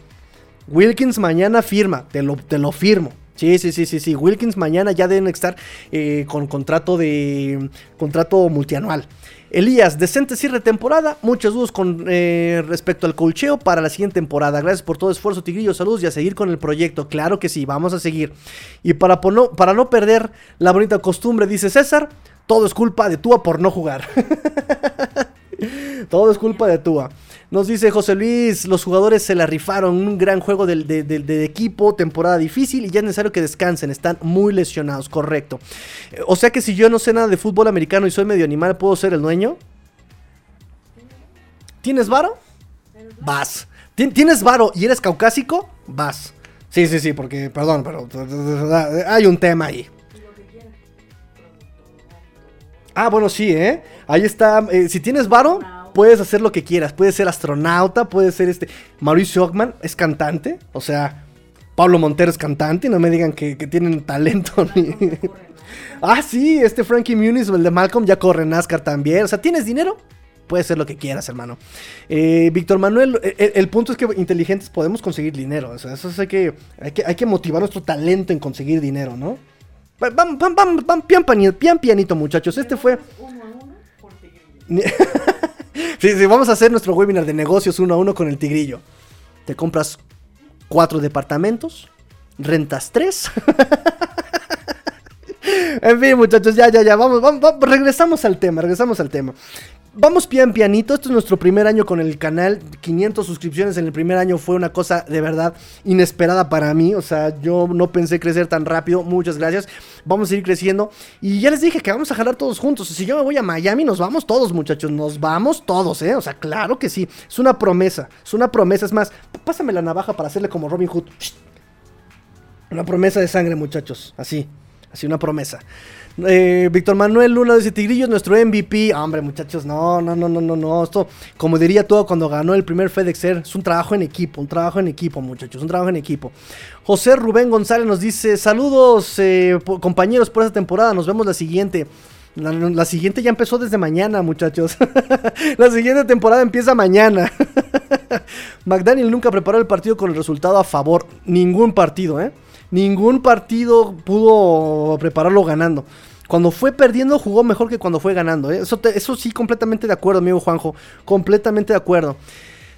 Wilkins mañana firma, te lo, te lo firmo. Sí, sí, sí, sí, sí. Wilkins mañana ya deben estar eh, con contrato de contrato multianual. Elías, decente cierre de temporada. Muchos dudas con eh, respecto al colcheo para la siguiente temporada. Gracias por todo esfuerzo, Tigrillo. Saludos y a seguir con el proyecto. Claro que sí, vamos a seguir. Y para, para no perder la bonita costumbre, dice César, todo es culpa de Tua por no jugar. (laughs) todo es culpa de Tua. Nos dice José Luis, los jugadores se la rifaron, un gran juego del, equipo, temporada difícil y ya es necesario que descansen, están muy lesionados, correcto. Eh, o sea que si yo no sé nada de fútbol americano y soy medio animal, ¿puedo ser el dueño? ¿Tienes varo? Vas. ¿Tienes varo y eres caucásico? Vas. Sí, sí, sí, porque, perdón, pero hay un tema ahí. Ah, bueno, sí, ¿eh? Ahí está. Eh, si tienes varo, puedes hacer lo que quieras. Puedes ser astronauta, puedes ser este. Mauricio Ockman es cantante. O sea, Pablo Montero es cantante. No me digan que, tienen talento. (laughs) ah, sí, este Frankie Muniz o el de Malcolm ya corre NASCAR también. O sea, ¿tienes dinero? Puedes ser lo que quieras, hermano. Eh, Víctor Manuel, eh, eh, el, punto es que inteligentes podemos conseguir dinero. O sea, eso es que, hay que, hay que motivar nuestro talento en conseguir dinero, ¿no? Vamos, vamos, vamos, pian, pianito, muchachos. Este fue. (laughs) sí, sí, vamos a hacer nuestro webinar de negocios uno a uno con el tigrillo. Te compras cuatro departamentos, rentas tres. (laughs) en fin, muchachos, ya, ya, ya, vamos, vamos, regresamos al tema, regresamos al tema. Vamos pian pianito, este es nuestro primer año con el canal, 500 suscripciones en el primer año fue una cosa de verdad inesperada para mí, o sea, yo no pensé crecer tan rápido, muchas gracias, vamos a seguir creciendo. Y ya les dije que vamos a jalar todos juntos, si yo me voy a Miami nos vamos todos muchachos, nos vamos todos, eh, o sea, claro que sí, es una promesa, es una promesa, es más, pásame la navaja para hacerle como Robin Hood, una promesa de sangre muchachos, así, así una promesa. Eh, Víctor Manuel Luna dice Tigrillo es nuestro MVP. Ah, hombre, muchachos, no, no, no, no, no, no. Esto, como diría todo cuando ganó el primer FedExer, es un trabajo en equipo, un trabajo en equipo, muchachos, un trabajo en equipo. José Rubén González nos dice: Saludos, eh, compañeros, por esta temporada. Nos vemos la siguiente. La, siguiente ya empezó desde mañana, muchachos. (laughs) la siguiente temporada empieza mañana. (laughs) McDaniel nunca preparó el partido con el resultado a favor. Ningún partido, ¿eh? Ningún partido pudo prepararlo ganando. Cuando fue perdiendo jugó mejor que cuando fue ganando. ¿eh? Eso, eso sí, completamente de acuerdo, amigo Juanjo. Completamente de acuerdo.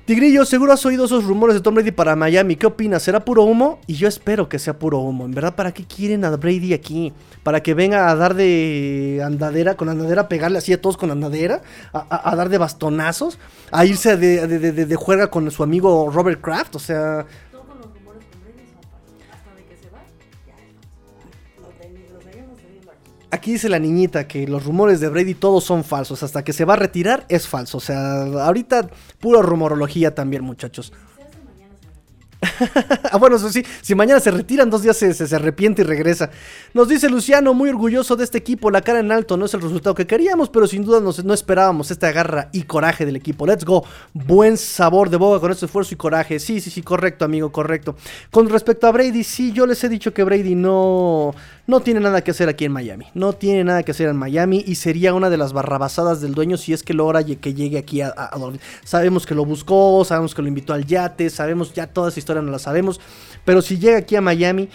Tigrillo, seguro has oído esos rumores de Tom Brady para Miami. ¿Qué opinas? ¿Será puro humo? Y yo espero que sea puro humo. En verdad, ¿para qué quieren a Brady aquí? ¿Para que venga a dar de andadera, con andadera, pegarle así a todos con andadera? ¿A, dar de bastonazos? ¿A irse de, de, de, de, juega con su amigo Robert Kraft? O sea, Aquí dice la niñita que los rumores de Brady todos son falsos. Hasta que se va a retirar es falso. O sea, ahorita pura rumorología también, muchachos. (laughs) ah, bueno, eso sí, si mañana se retiran, dos días se, se, arrepiente y regresa. Nos dice Luciano, muy orgulloso de este equipo, la cara en alto, no es el resultado que queríamos, pero sin duda no esperábamos esta garra y coraje del equipo. Let's go, buen sabor de boca con este esfuerzo y coraje. Sí, sí, sí, correcto, amigo, correcto. Con respecto a Brady, sí, yo les he dicho que Brady no, no tiene nada que hacer aquí en Miami. No tiene nada que hacer en Miami y sería una de las barrabasadas del dueño si es que logra que llegue aquí a, a, Sabemos que lo buscó, sabemos que lo invitó al yate, sabemos ya toda esa historia no la sabemos, pero si llega aquí a Miami,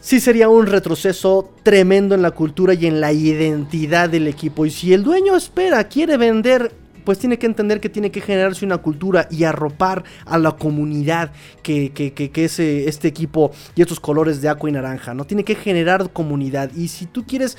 sí sería un retroceso tremendo en la cultura y en la identidad del equipo. Y si el dueño espera, quiere vender pues tiene que entender que tiene que generarse una cultura y arropar a la comunidad que, es eh, este equipo y estos colores de agua y naranja, ¿no? Tiene que generar comunidad. Y si tú quieres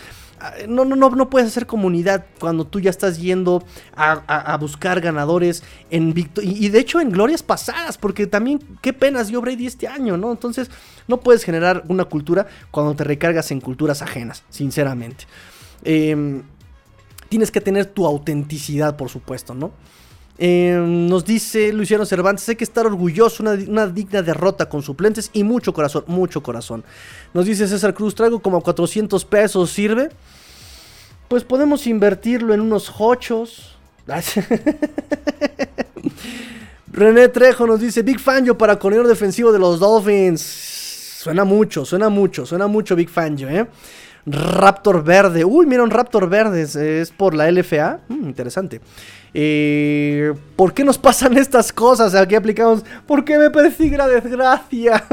no, no, no, no puedes hacer comunidad cuando tú ya estás yendo a, buscar ganadores en y, y de hecho en glorias pasadas, porque también qué penas dio Brady este año, ¿no? Entonces no puedes generar una cultura cuando te recargas en culturas ajenas, sinceramente. Eh, tienes que tener tu autenticidad, por supuesto, ¿no? Em, nos dice Luciano Cervantes, hay que estar orgulloso, una, digna derrota con suplentes y mucho corazón, mucho corazón. Nos dice César Cruz, traigo como 400 pesos, ¿sirve? Pues podemos invertirlo en unos hochos. (laughs) René Trejo nos dice, Big Fan yo para corredor defensivo de los Dolphins. Suena mucho, suena mucho, suena mucho Big Fan yo, ¿eh? Raptor verde. Uy, mira un Raptor verde. Es, por la LFA. Mm, interesante. Eh, ¿Por qué nos pasan (laughs) estas cosas? Aquí aplicamos. ¿Por qué me persigue la desgracia?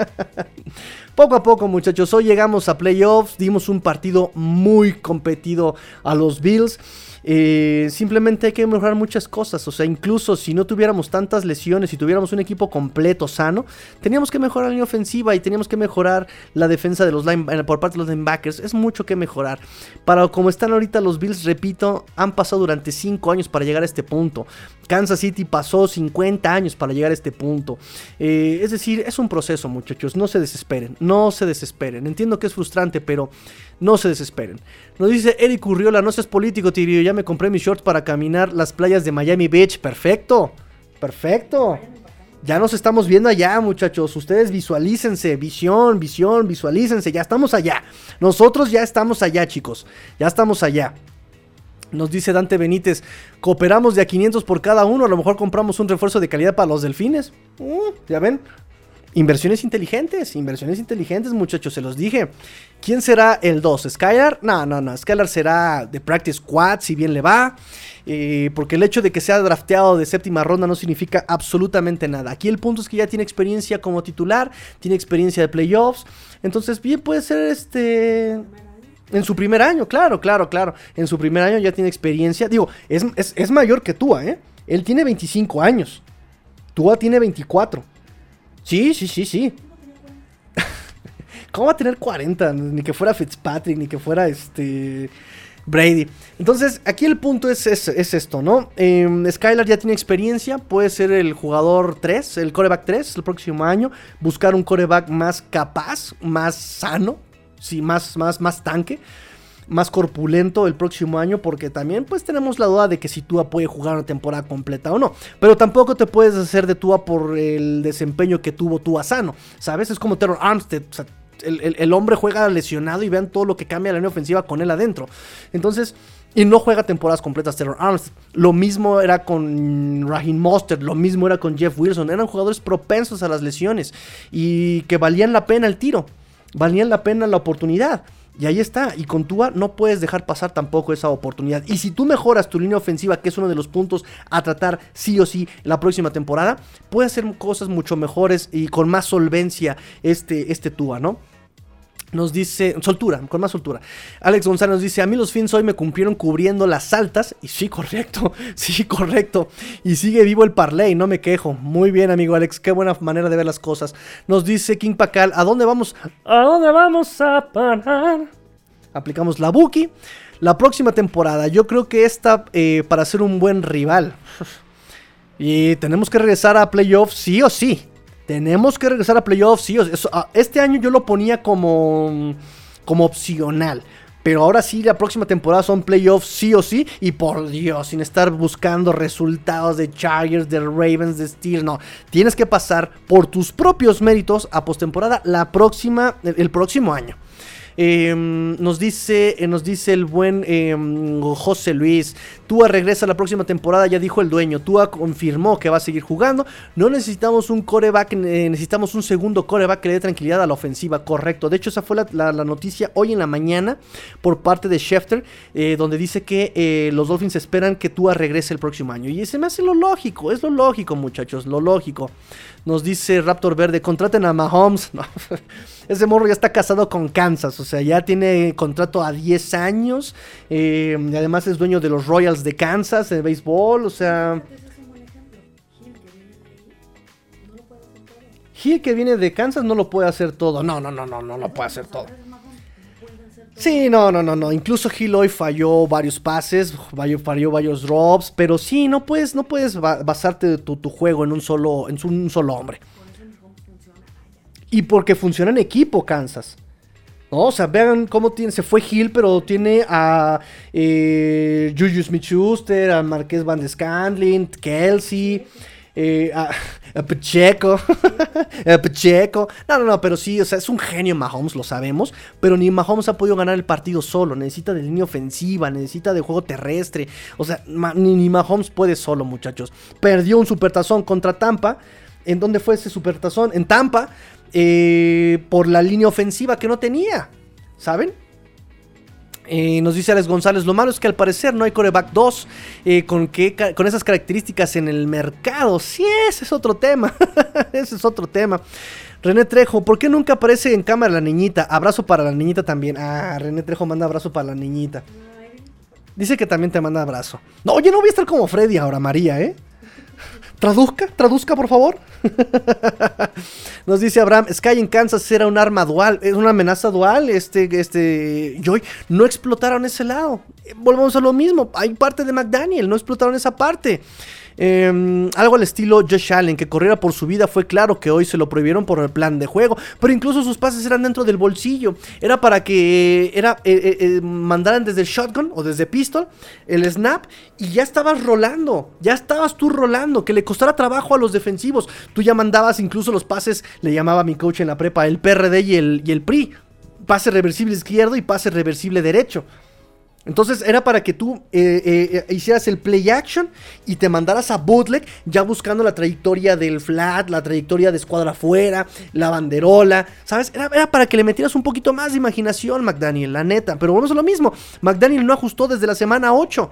(laughs) poco a poco, muchachos. Hoy llegamos a playoffs. Dimos un partido muy competido a los Bills. Eh, simplemente hay que mejorar muchas cosas. O sea, incluso si no tuviéramos tantas lesiones y tuviéramos un equipo completo, sano, teníamos que mejorar la línea ofensiva y teníamos que mejorar la defensa de los eh, por parte de los linebackers. Es mucho que mejorar. Para como están ahorita los Bills, repito, han pasado durante 5 años para llegar a este punto. Kansas City pasó 50 años para llegar a este punto. Eh, es decir, es un proceso, muchachos. No se desesperen. No se desesperen. Entiendo que es frustrante, pero no se desesperen. Nos dice Eric Urriola, no seas político, Tirio. Ya me compré mis shorts para caminar las playas de Miami Beach. Perfecto. Perfecto. Ya nos estamos viendo allá, muchachos. Ustedes visualícense, visión, visión, visualícense. Ya estamos allá. Nosotros ya estamos allá, chicos. Ya estamos allá. Nos dice Dante Benítez, cooperamos de a 500 por cada uno, a lo mejor compramos un refuerzo de calidad para los delfines. Uh, ya ven, Inversiones inteligentes, inversiones inteligentes, muchachos, se los dije. ¿Quién será el 2? ¿Skylar? No, no, no. Skylar será de Practice Squad, si bien le va. Eh, porque el hecho de que sea drafteado de séptima ronda no significa absolutamente nada. Aquí el punto es que ya tiene experiencia como titular, tiene experiencia de playoffs. Entonces, bien puede ser este. En su primer año, claro, claro, claro. En su primer año ya tiene experiencia. Digo, es, es mayor que Tua, ¿eh? Él tiene 25 años. Tua tiene 24. Sí, sí, sí, sí. (laughs) ¿Cómo va a tener 40? Ni que fuera Fitzpatrick, ni que fuera este. Brady. Entonces, aquí el punto es, es, esto, ¿no? Eh, Skylar ya tiene experiencia, puede ser el jugador 3, el coreback 3 el próximo año. Buscar un coreback más capaz, más sano, sí, más, más, más tanque más corpulento el próximo año porque también pues tenemos la duda de que si Tua puede jugar una temporada completa o no. Pero tampoco te puedes hacer de Tua por el desempeño que tuvo Tua sano. ¿Sabes? Es como Terror Armstead. el, hombre juega lesionado y vean todo lo que cambia la línea ofensiva con él adentro. Entonces... Y no juega temporadas completas Terror Armstead. Lo mismo era con Raheem Mostert, lo mismo era con Jeff Wilson. Eran jugadores propensos a las lesiones y que valían la pena el tiro, valían la pena la oportunidad. Y ahí está. Y con Tua no puedes dejar pasar tampoco esa oportunidad. Y si tú mejoras tu línea ofensiva, que es uno de los puntos a tratar sí o sí la próxima temporada, puedes hacer cosas mucho mejores y con más solvencia este, este Tua, ¿no? Nos dice, soltura, con más soltura. Alex González nos dice, a mí los Fins hoy me cumplieron cubriendo las altas. Y sí, correcto, (laughs) sí, correcto. Y sigue vivo el parlay, no me quejo. Muy bien, amigo Alex, qué buena manera de ver las cosas. Nos dice King Pacal, ¿a dónde vamos? ¿A dónde vamos a parar? Aplicamos la Buki. La próxima temporada, yo creo que esta eh, para ser un buen rival. (laughs) y tenemos que regresar a playoffs sí o sí. Tenemos que regresar a playoffs, sí. Ah, este año yo lo ponía como, como opcional. Pero ahora sí, la próxima temporada son playoffs sí o sí. Y por Dios, sin estar buscando resultados de Chargers, de Ravens, de Steelers. No, tienes que pasar por tus propios méritos a postemporada la próxima, el próximo año. Em, nos, dice, eh, nos dice el buen em, José Luis. Tua regresa la próxima temporada, ya dijo el dueño. Tua confirmó que va a seguir jugando. No necesitamos un coreback, eh, necesitamos un segundo coreback que le dé tranquilidad a la ofensiva. Correcto. De hecho, esa fue la, noticia hoy en la mañana por parte de Schefter, eh, donde dice que los Dolphins esperan que Tua regrese el próximo año. Y se me hace lo lógico, es lo lógico, muchachos, lo lógico. Nos dice Raptor Verde, contraten a Mahomes. (laughs) No, ese morro ya está casado con Kansas, o sea, ya tiene contrato a 10 años. Eh, además es dueño de los Royals de Kansas, de béisbol, o sea... Hill que viene de Kansas no lo puede hacer todo. No, no, no, no, no lo puede hacer todo. Sí, no, no, no, no. Incluso Hill hoy falló varios pases, falló, varios drops, pero sí, no puedes, no puedes basarte tu, juego en un solo, en un solo hombre. Y porque funciona en equipo Kansas. ¿no? O sea, vean cómo tiene, se fue Hill, pero tiene a eh, Juju Smith-Schuster, a Marqués Van de Scandlin, Kelsey, eh, Pacheco, (laughs) Pacheco. No, no, no, pero sí, o sea, es un genio Mahomes, lo sabemos, pero ni Mahomes ha podido ganar el partido solo, necesita de línea ofensiva, necesita de juego terrestre, o sea, ni, Mahomes puede solo, muchachos. Perdió un supertazón contra Tampa. ¿En dónde fue ese supertazón? En Tampa, eh, por la línea ofensiva que no tenía, ¿saben? Eh, nos dice Alex González, lo malo es que al parecer no hay coreback 2 eh, con, con esas características en el mercado. Sí, ese es otro tema. (laughs) ese es otro tema. René Trejo, ¿por qué nunca aparece en cámara la niñita? Abrazo para la niñita también. Ah, René Trejo manda abrazo para la niñita. Dice que también te manda abrazo. No, oye, no voy a estar como Freddy ahora, María, ¿eh? Traduzca, traduzca, por favor. (laughs) Nos dice Abraham, Sky en Kansas era un arma dual, es una amenaza dual. Este, este, Joy, no explotaron ese lado. Volvemos a lo mismo. Hay parte de McDaniel, no explotaron esa parte. Em, algo al estilo Josh Allen, que corriera por su vida, fue claro que hoy se lo prohibieron por el plan de juego, pero incluso sus pases eran dentro del bolsillo. Era para que era, eh, eh, eh, mandaran desde shotgun o desde pistol el snap y ya estabas rolando, ya estabas tú rolando, que le costara trabajo a los defensivos. Tú ya mandabas incluso los pases, le llamaba mi coach en la prepa, el PRD y el, y el PRI. Pase reversible izquierdo y pase reversible derecho. Entonces era para que tú eh, eh, eh, hicieras el play action y te mandaras a bootleg ya buscando la trayectoria del flat, la trayectoria de escuadra afuera, la banderola, ¿sabes? Era, para que le metieras un poquito más de imaginación, McDaniel, la neta. Pero vamos a lo mismo, McDaniel no ajustó desde la semana 8.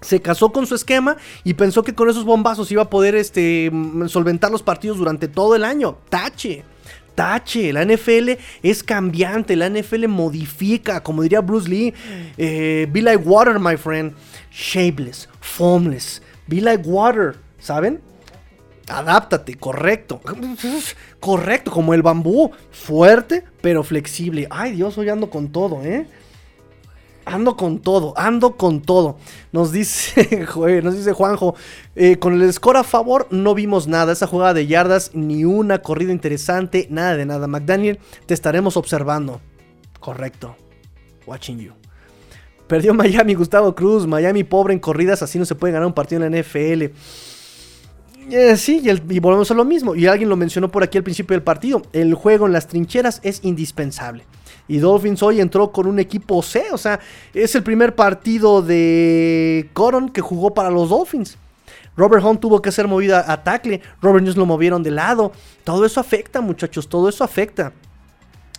Se casó con su esquema y pensó que con esos bombazos iba a poder este, solventar los partidos durante todo el año. Tache tache. La NFL es cambiante, la NFL modifica, como diría Bruce Lee, eh, be like water, my friend. Shapeless, formless, be like water, ¿saben? Adáptate, correcto. Correcto, como el bambú, fuerte pero flexible. Ay, Dios, hoy ando con todo, ¿eh? Ando con todo, ando con todo. Nos dice, (laughs) nos dice Juanjo, eh, con el score a favor no vimos nada. Esa jugada de yardas, ni una corrida interesante, nada de nada. McDaniel, te estaremos observando. Correcto. Watching you. Perdió Miami Gustavo Cruz. Miami pobre en corridas, así no se puede ganar un partido en la NFL. Eh, sí, y, y, volvemos a lo mismo. Y alguien lo mencionó por aquí al principio del partido. El juego en las trincheras es indispensable. Y Dolphins hoy entró con un equipo C. O sea, es el primer partido de Coron que jugó para los Dolphins. Robert Hunt tuvo que ser movido a tackle. Robert News lo movieron de lado. Todo eso afecta, muchachos. Todo eso afecta.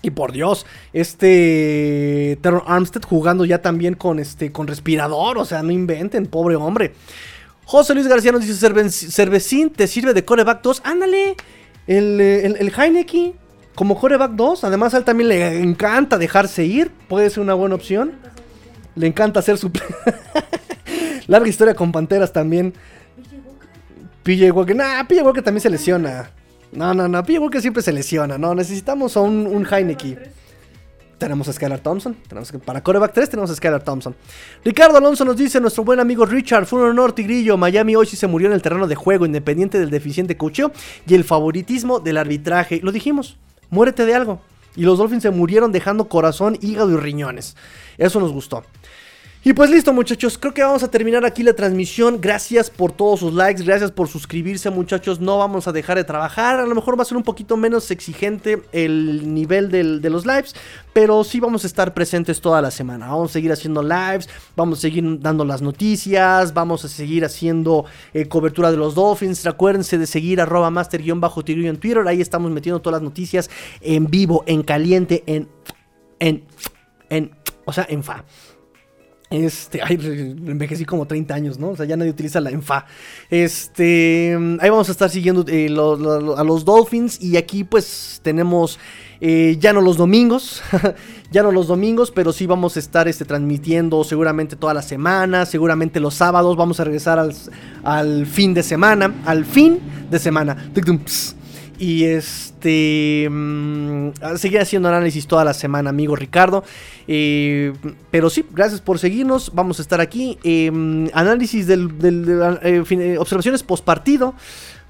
Y por Dios, este Terror Armstead jugando ya también con este con respirador, o sea, no inventen, pobre hombre. José Luis García nos dice, Cervecín te sirve de coreback 2. Ándale, el, el, el Heineken como coreback 2. Además, a él también le encanta dejarse ir. Puede ser una buena opción. Le encanta hacer su. (laughs) Larga historia con Panteras también. PJ Walker. Nah, PJ Walker también se lesiona. No, no, no. PJ Walker siempre se lesiona. No, necesitamos a un, un Heineken. Tenemos a Skylar Thompson. Tenemos para coreback 3 tenemos a Skylar Thompson. Ricardo Alonso nos dice, nuestro buen amigo Richard, fue un honor, Tigrillo. Miami hoy sí se murió en el terreno de juego, independiente del deficiente cocheo y el favoritismo del arbitraje. Lo dijimos muérete de algo. Y los Dolphins se murieron dejando corazón, hígado y riñones. Eso nos gustó. Y pues listo muchachos, creo que vamos a terminar aquí la transmisión. Gracias por todos sus likes, gracias por suscribirse muchachos. No vamos a dejar de trabajar, a lo mejor va a ser un poquito menos exigente el nivel de los lives, pero sí vamos a estar presentes toda la semana. Vamos a seguir haciendo lives, vamos a seguir dando las noticias, vamos a seguir haciendo eh, cobertura de los Dolphins. Acuérdense de seguir arroba master-tirillo en Twitter, ahí estamos metiendo todas las noticias en vivo, en caliente, en... en... en... o sea, en fa. Este, ay, envejecí como 30 años, ¿no? O sea, ya nadie utiliza la enfa. Este, ahí vamos a estar siguiendo eh, a los Dolphins. Y aquí, pues, tenemos eh, ya no los domingos, (laughs) ya no los domingos, pero sí vamos a estar este, transmitiendo seguramente toda la semana, seguramente los sábados. Vamos a regresar al, al fin de semana, al fin de semana. Y este. Mmm, seguir haciendo análisis toda la semana, amigo Ricardo. Eh, pero sí, gracias por seguirnos. Vamos a estar aquí. Em, análisis del. Eh, eh, observaciones post partido.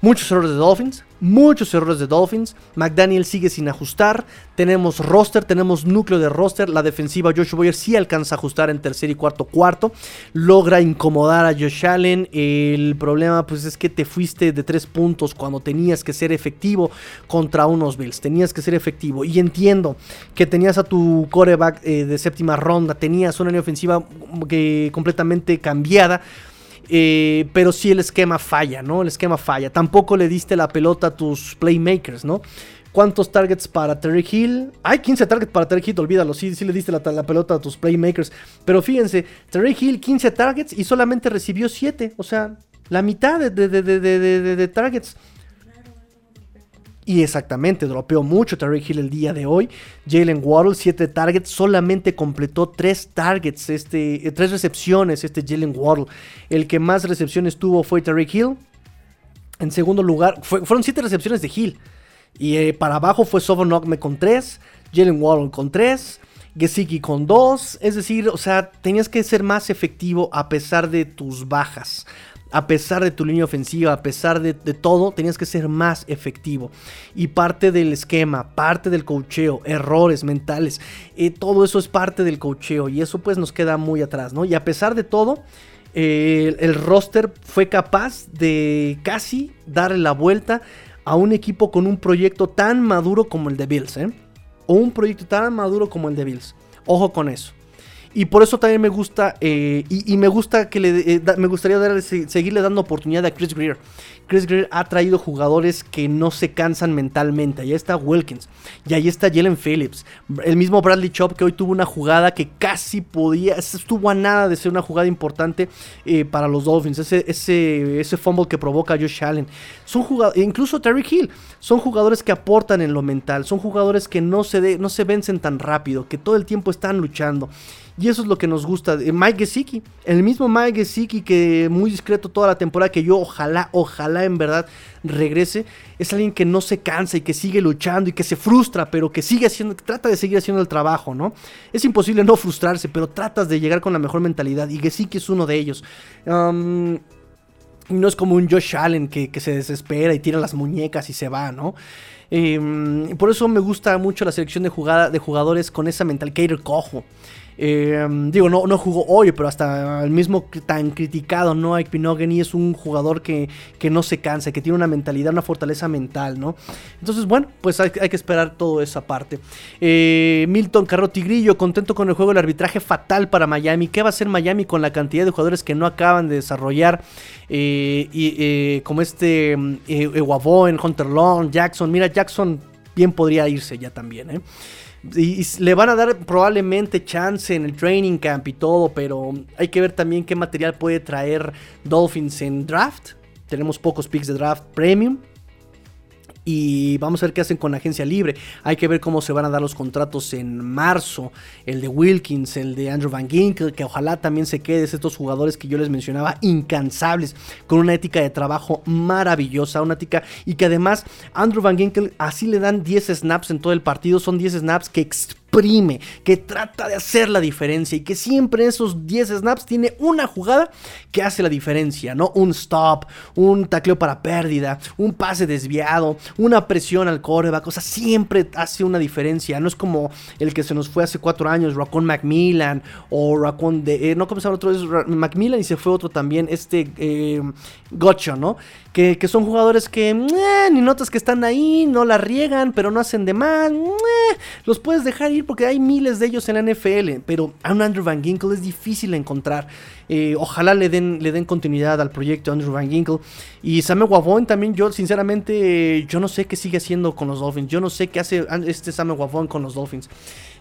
Muchos errores de Dolphins, muchos errores de Dolphins. McDaniel sigue sin ajustar. Tenemos roster, tenemos núcleo de roster. La defensiva Josh Boyer sí alcanza a ajustar en tercer y cuarto cuarto. Logra incomodar a Josh Allen. El problema pues es que te fuiste de tres puntos cuando tenías que ser efectivo contra unos Bills. Tenías que ser efectivo. Y entiendo que tenías a tu coreback eh, de séptima ronda. Tenías una línea ofensiva que, completamente cambiada eh, pero sí el esquema falla, ¿no? El esquema falla. Tampoco le diste la pelota a tus playmakers, ¿no? ¿Cuántos targets para Terry Hill? Hay 15 targets para Terry Hill, olvídalo. Sí, sí le diste la, pelota a tus playmakers. Pero fíjense, Terry Hill 15 targets y solamente recibió 7. O sea, la mitad de, de targets. Y exactamente, dropeó mucho Terry Hill el día de hoy. Jalen Waddle, 7 targets, solamente completó 3 targets, este, 3 eh, recepciones este Jalen Waddle. El que más recepciones tuvo fue Terry Hill. En segundo lugar, fueron 7 recepciones de Hill. Y eh, para abajo fue Sovon con 3, Jalen Waddle con 3, Gesicki con 2. Es decir, o sea, tenías que ser más efectivo a pesar de tus bajas a pesar de tu línea ofensiva, a pesar de, todo, tenías que ser más efectivo. Y parte del esquema, parte del cocheo, errores mentales, eh, todo eso es parte del cocheo y eso pues nos queda muy atrás, ¿no? Y a pesar de todo, eh, el roster fue capaz de casi darle la vuelta a un equipo con un proyecto tan maduro como el de Bills, ¿eh? O un proyecto tan maduro como el de Bills. Ojo con eso. Y por eso también me gusta, eh, y, me gusta que le, eh, me gustaría seguirle dando oportunidad a Chris Greer. Chris Greer ha traído jugadores que no se cansan mentalmente. Ahí está Wilkins, y ahí está Jalen Phillips. El mismo Bradley Chop que hoy tuvo una jugada que casi podía, estuvo a nada de ser una jugada importante eh, para los Dolphins. Ese, ese, ese fumble que provoca Josh Allen. Son jugadores, incluso Terry Hill, son jugadores que aportan en lo mental. Son jugadores que no se, no se vencen tan rápido, que todo el tiempo están luchando. Y eso es lo que nos gusta. Mike Gesicki, el mismo Mike Gesicki que muy discreto toda la temporada, que yo ojalá, ojalá en verdad regrese, es alguien que no se cansa y que sigue luchando y que se frustra, pero que sigue haciendo, trata de seguir haciendo el trabajo, ¿no? Es imposible no frustrarse, pero tratas de llegar con la mejor mentalidad y Gesicki es uno de ellos. No es como un Josh Allen que, se desespera y tira las muñecas y se va, ¿no? Em, por eso me gusta mucho la selección de, jugada, de jugadores con esa mental. Kater Cojo. Em, digo, no, no jugó hoy, pero hasta el mismo tan criticado, ¿no? Ike Pinogany es un jugador que, que, no se cansa, que tiene una mentalidad, una fortaleza mental, ¿no? Entonces, bueno, pues hay, que esperar todo esa parte. Eh, Milton Carro Tigrillo, contento con el juego, el arbitraje fatal para Miami. ¿Qué va a hacer Miami con la cantidad de jugadores que no acaban de desarrollar? Eh, y, eh, como este eh, en Hunter Long, Jackson. Mira, Jackson bien podría irse ya también, ¿eh? Y, le van a dar probablemente chance en el training camp y todo, pero hay que ver también qué material puede traer Dolphins en draft. Tenemos pocos picks de draft premium. Y vamos a ver qué hacen con agencia libre. Hay que ver cómo se van a dar los contratos en marzo. El de Wilkins, el de Andrew Van Ginkel, que ojalá también se quede. Estos jugadores que yo les mencionaba, incansables, con una ética de trabajo maravillosa. Una ética y que además Andrew Van Ginkel así le dan 10 snaps en todo el partido. Son 10 snaps que que trata de hacer la diferencia y que siempre en esos 10 snaps tiene una jugada que hace la diferencia, ¿no? Un stop, un tacleo para pérdida, un pase desviado, una presión al coreback, o sea, siempre hace una diferencia, no es como el que se nos fue hace cuatro años, Racon Macmillan o Racon de, eh, no, ¿cómo se llama otro? Es Macmillan y se fue otro también, este eh, Gotcha, ¿no? Que, son jugadores que eh, ni notas que están ahí, no la riegan, pero no hacen de más. los puedes dejar ir porque hay miles de ellos en la NFL, pero a un Andrew Van Ginkle es difícil encontrar. Eh, ojalá le den, le den continuidad al proyecto Andrew Van Ginkle. Y Samuel Wavon también, yo sinceramente, yo no sé qué sigue haciendo con los Dolphins. Yo no sé qué hace este Samuel Wavon con los Dolphins.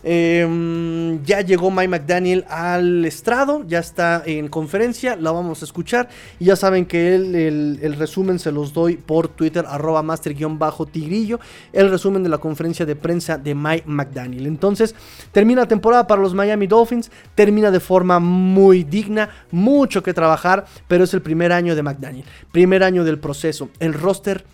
Em, ya llegó Mike McDaniel al estrado, ya está en conferencia, la vamos a escuchar. Y ya saben que el, resumen se los doy por Twitter, arroba master-tigrillo. El resumen de la conferencia de prensa de Mike McDaniel. Entonces, termina la temporada para los Miami Dolphins, termina de forma muy digna, mucho que trabajar, pero es el primer año de McDaniel, primer año del proceso. El roster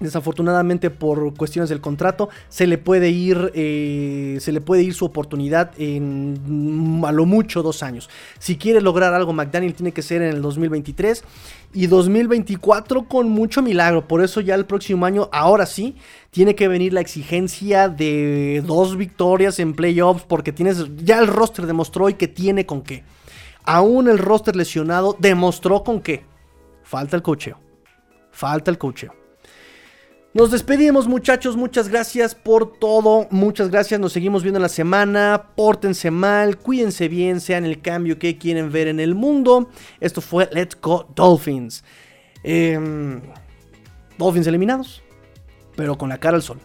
Desafortunadamente por cuestiones del contrato se le puede ir, eh, se le puede ir su oportunidad en a lo mucho dos años. Si quiere lograr algo McDaniel tiene que ser en el 2023 y 2024 con mucho milagro. Por eso ya el próximo año, ahora sí, tiene que venir la exigencia de dos victorias en playoffs porque tienes ya el roster demostró y que tiene con qué. Aún el roster lesionado demostró con qué. Falta el cocheo. Falta el cocheo. Nos despedimos muchachos, muchas gracias por todo, muchas gracias, nos seguimos viendo en la semana, pórtense mal, cuídense bien, sean el cambio que quieren ver en el mundo. Esto fue Let's Go Dolphins. Em, Dolphins eliminados, pero con la cara al sol.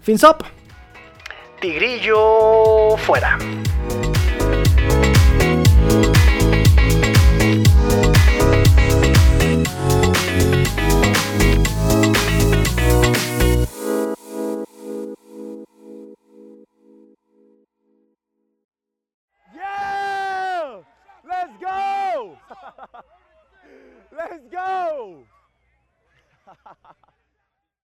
Fins up. Tigrillo fuera. Let's go! (laughs)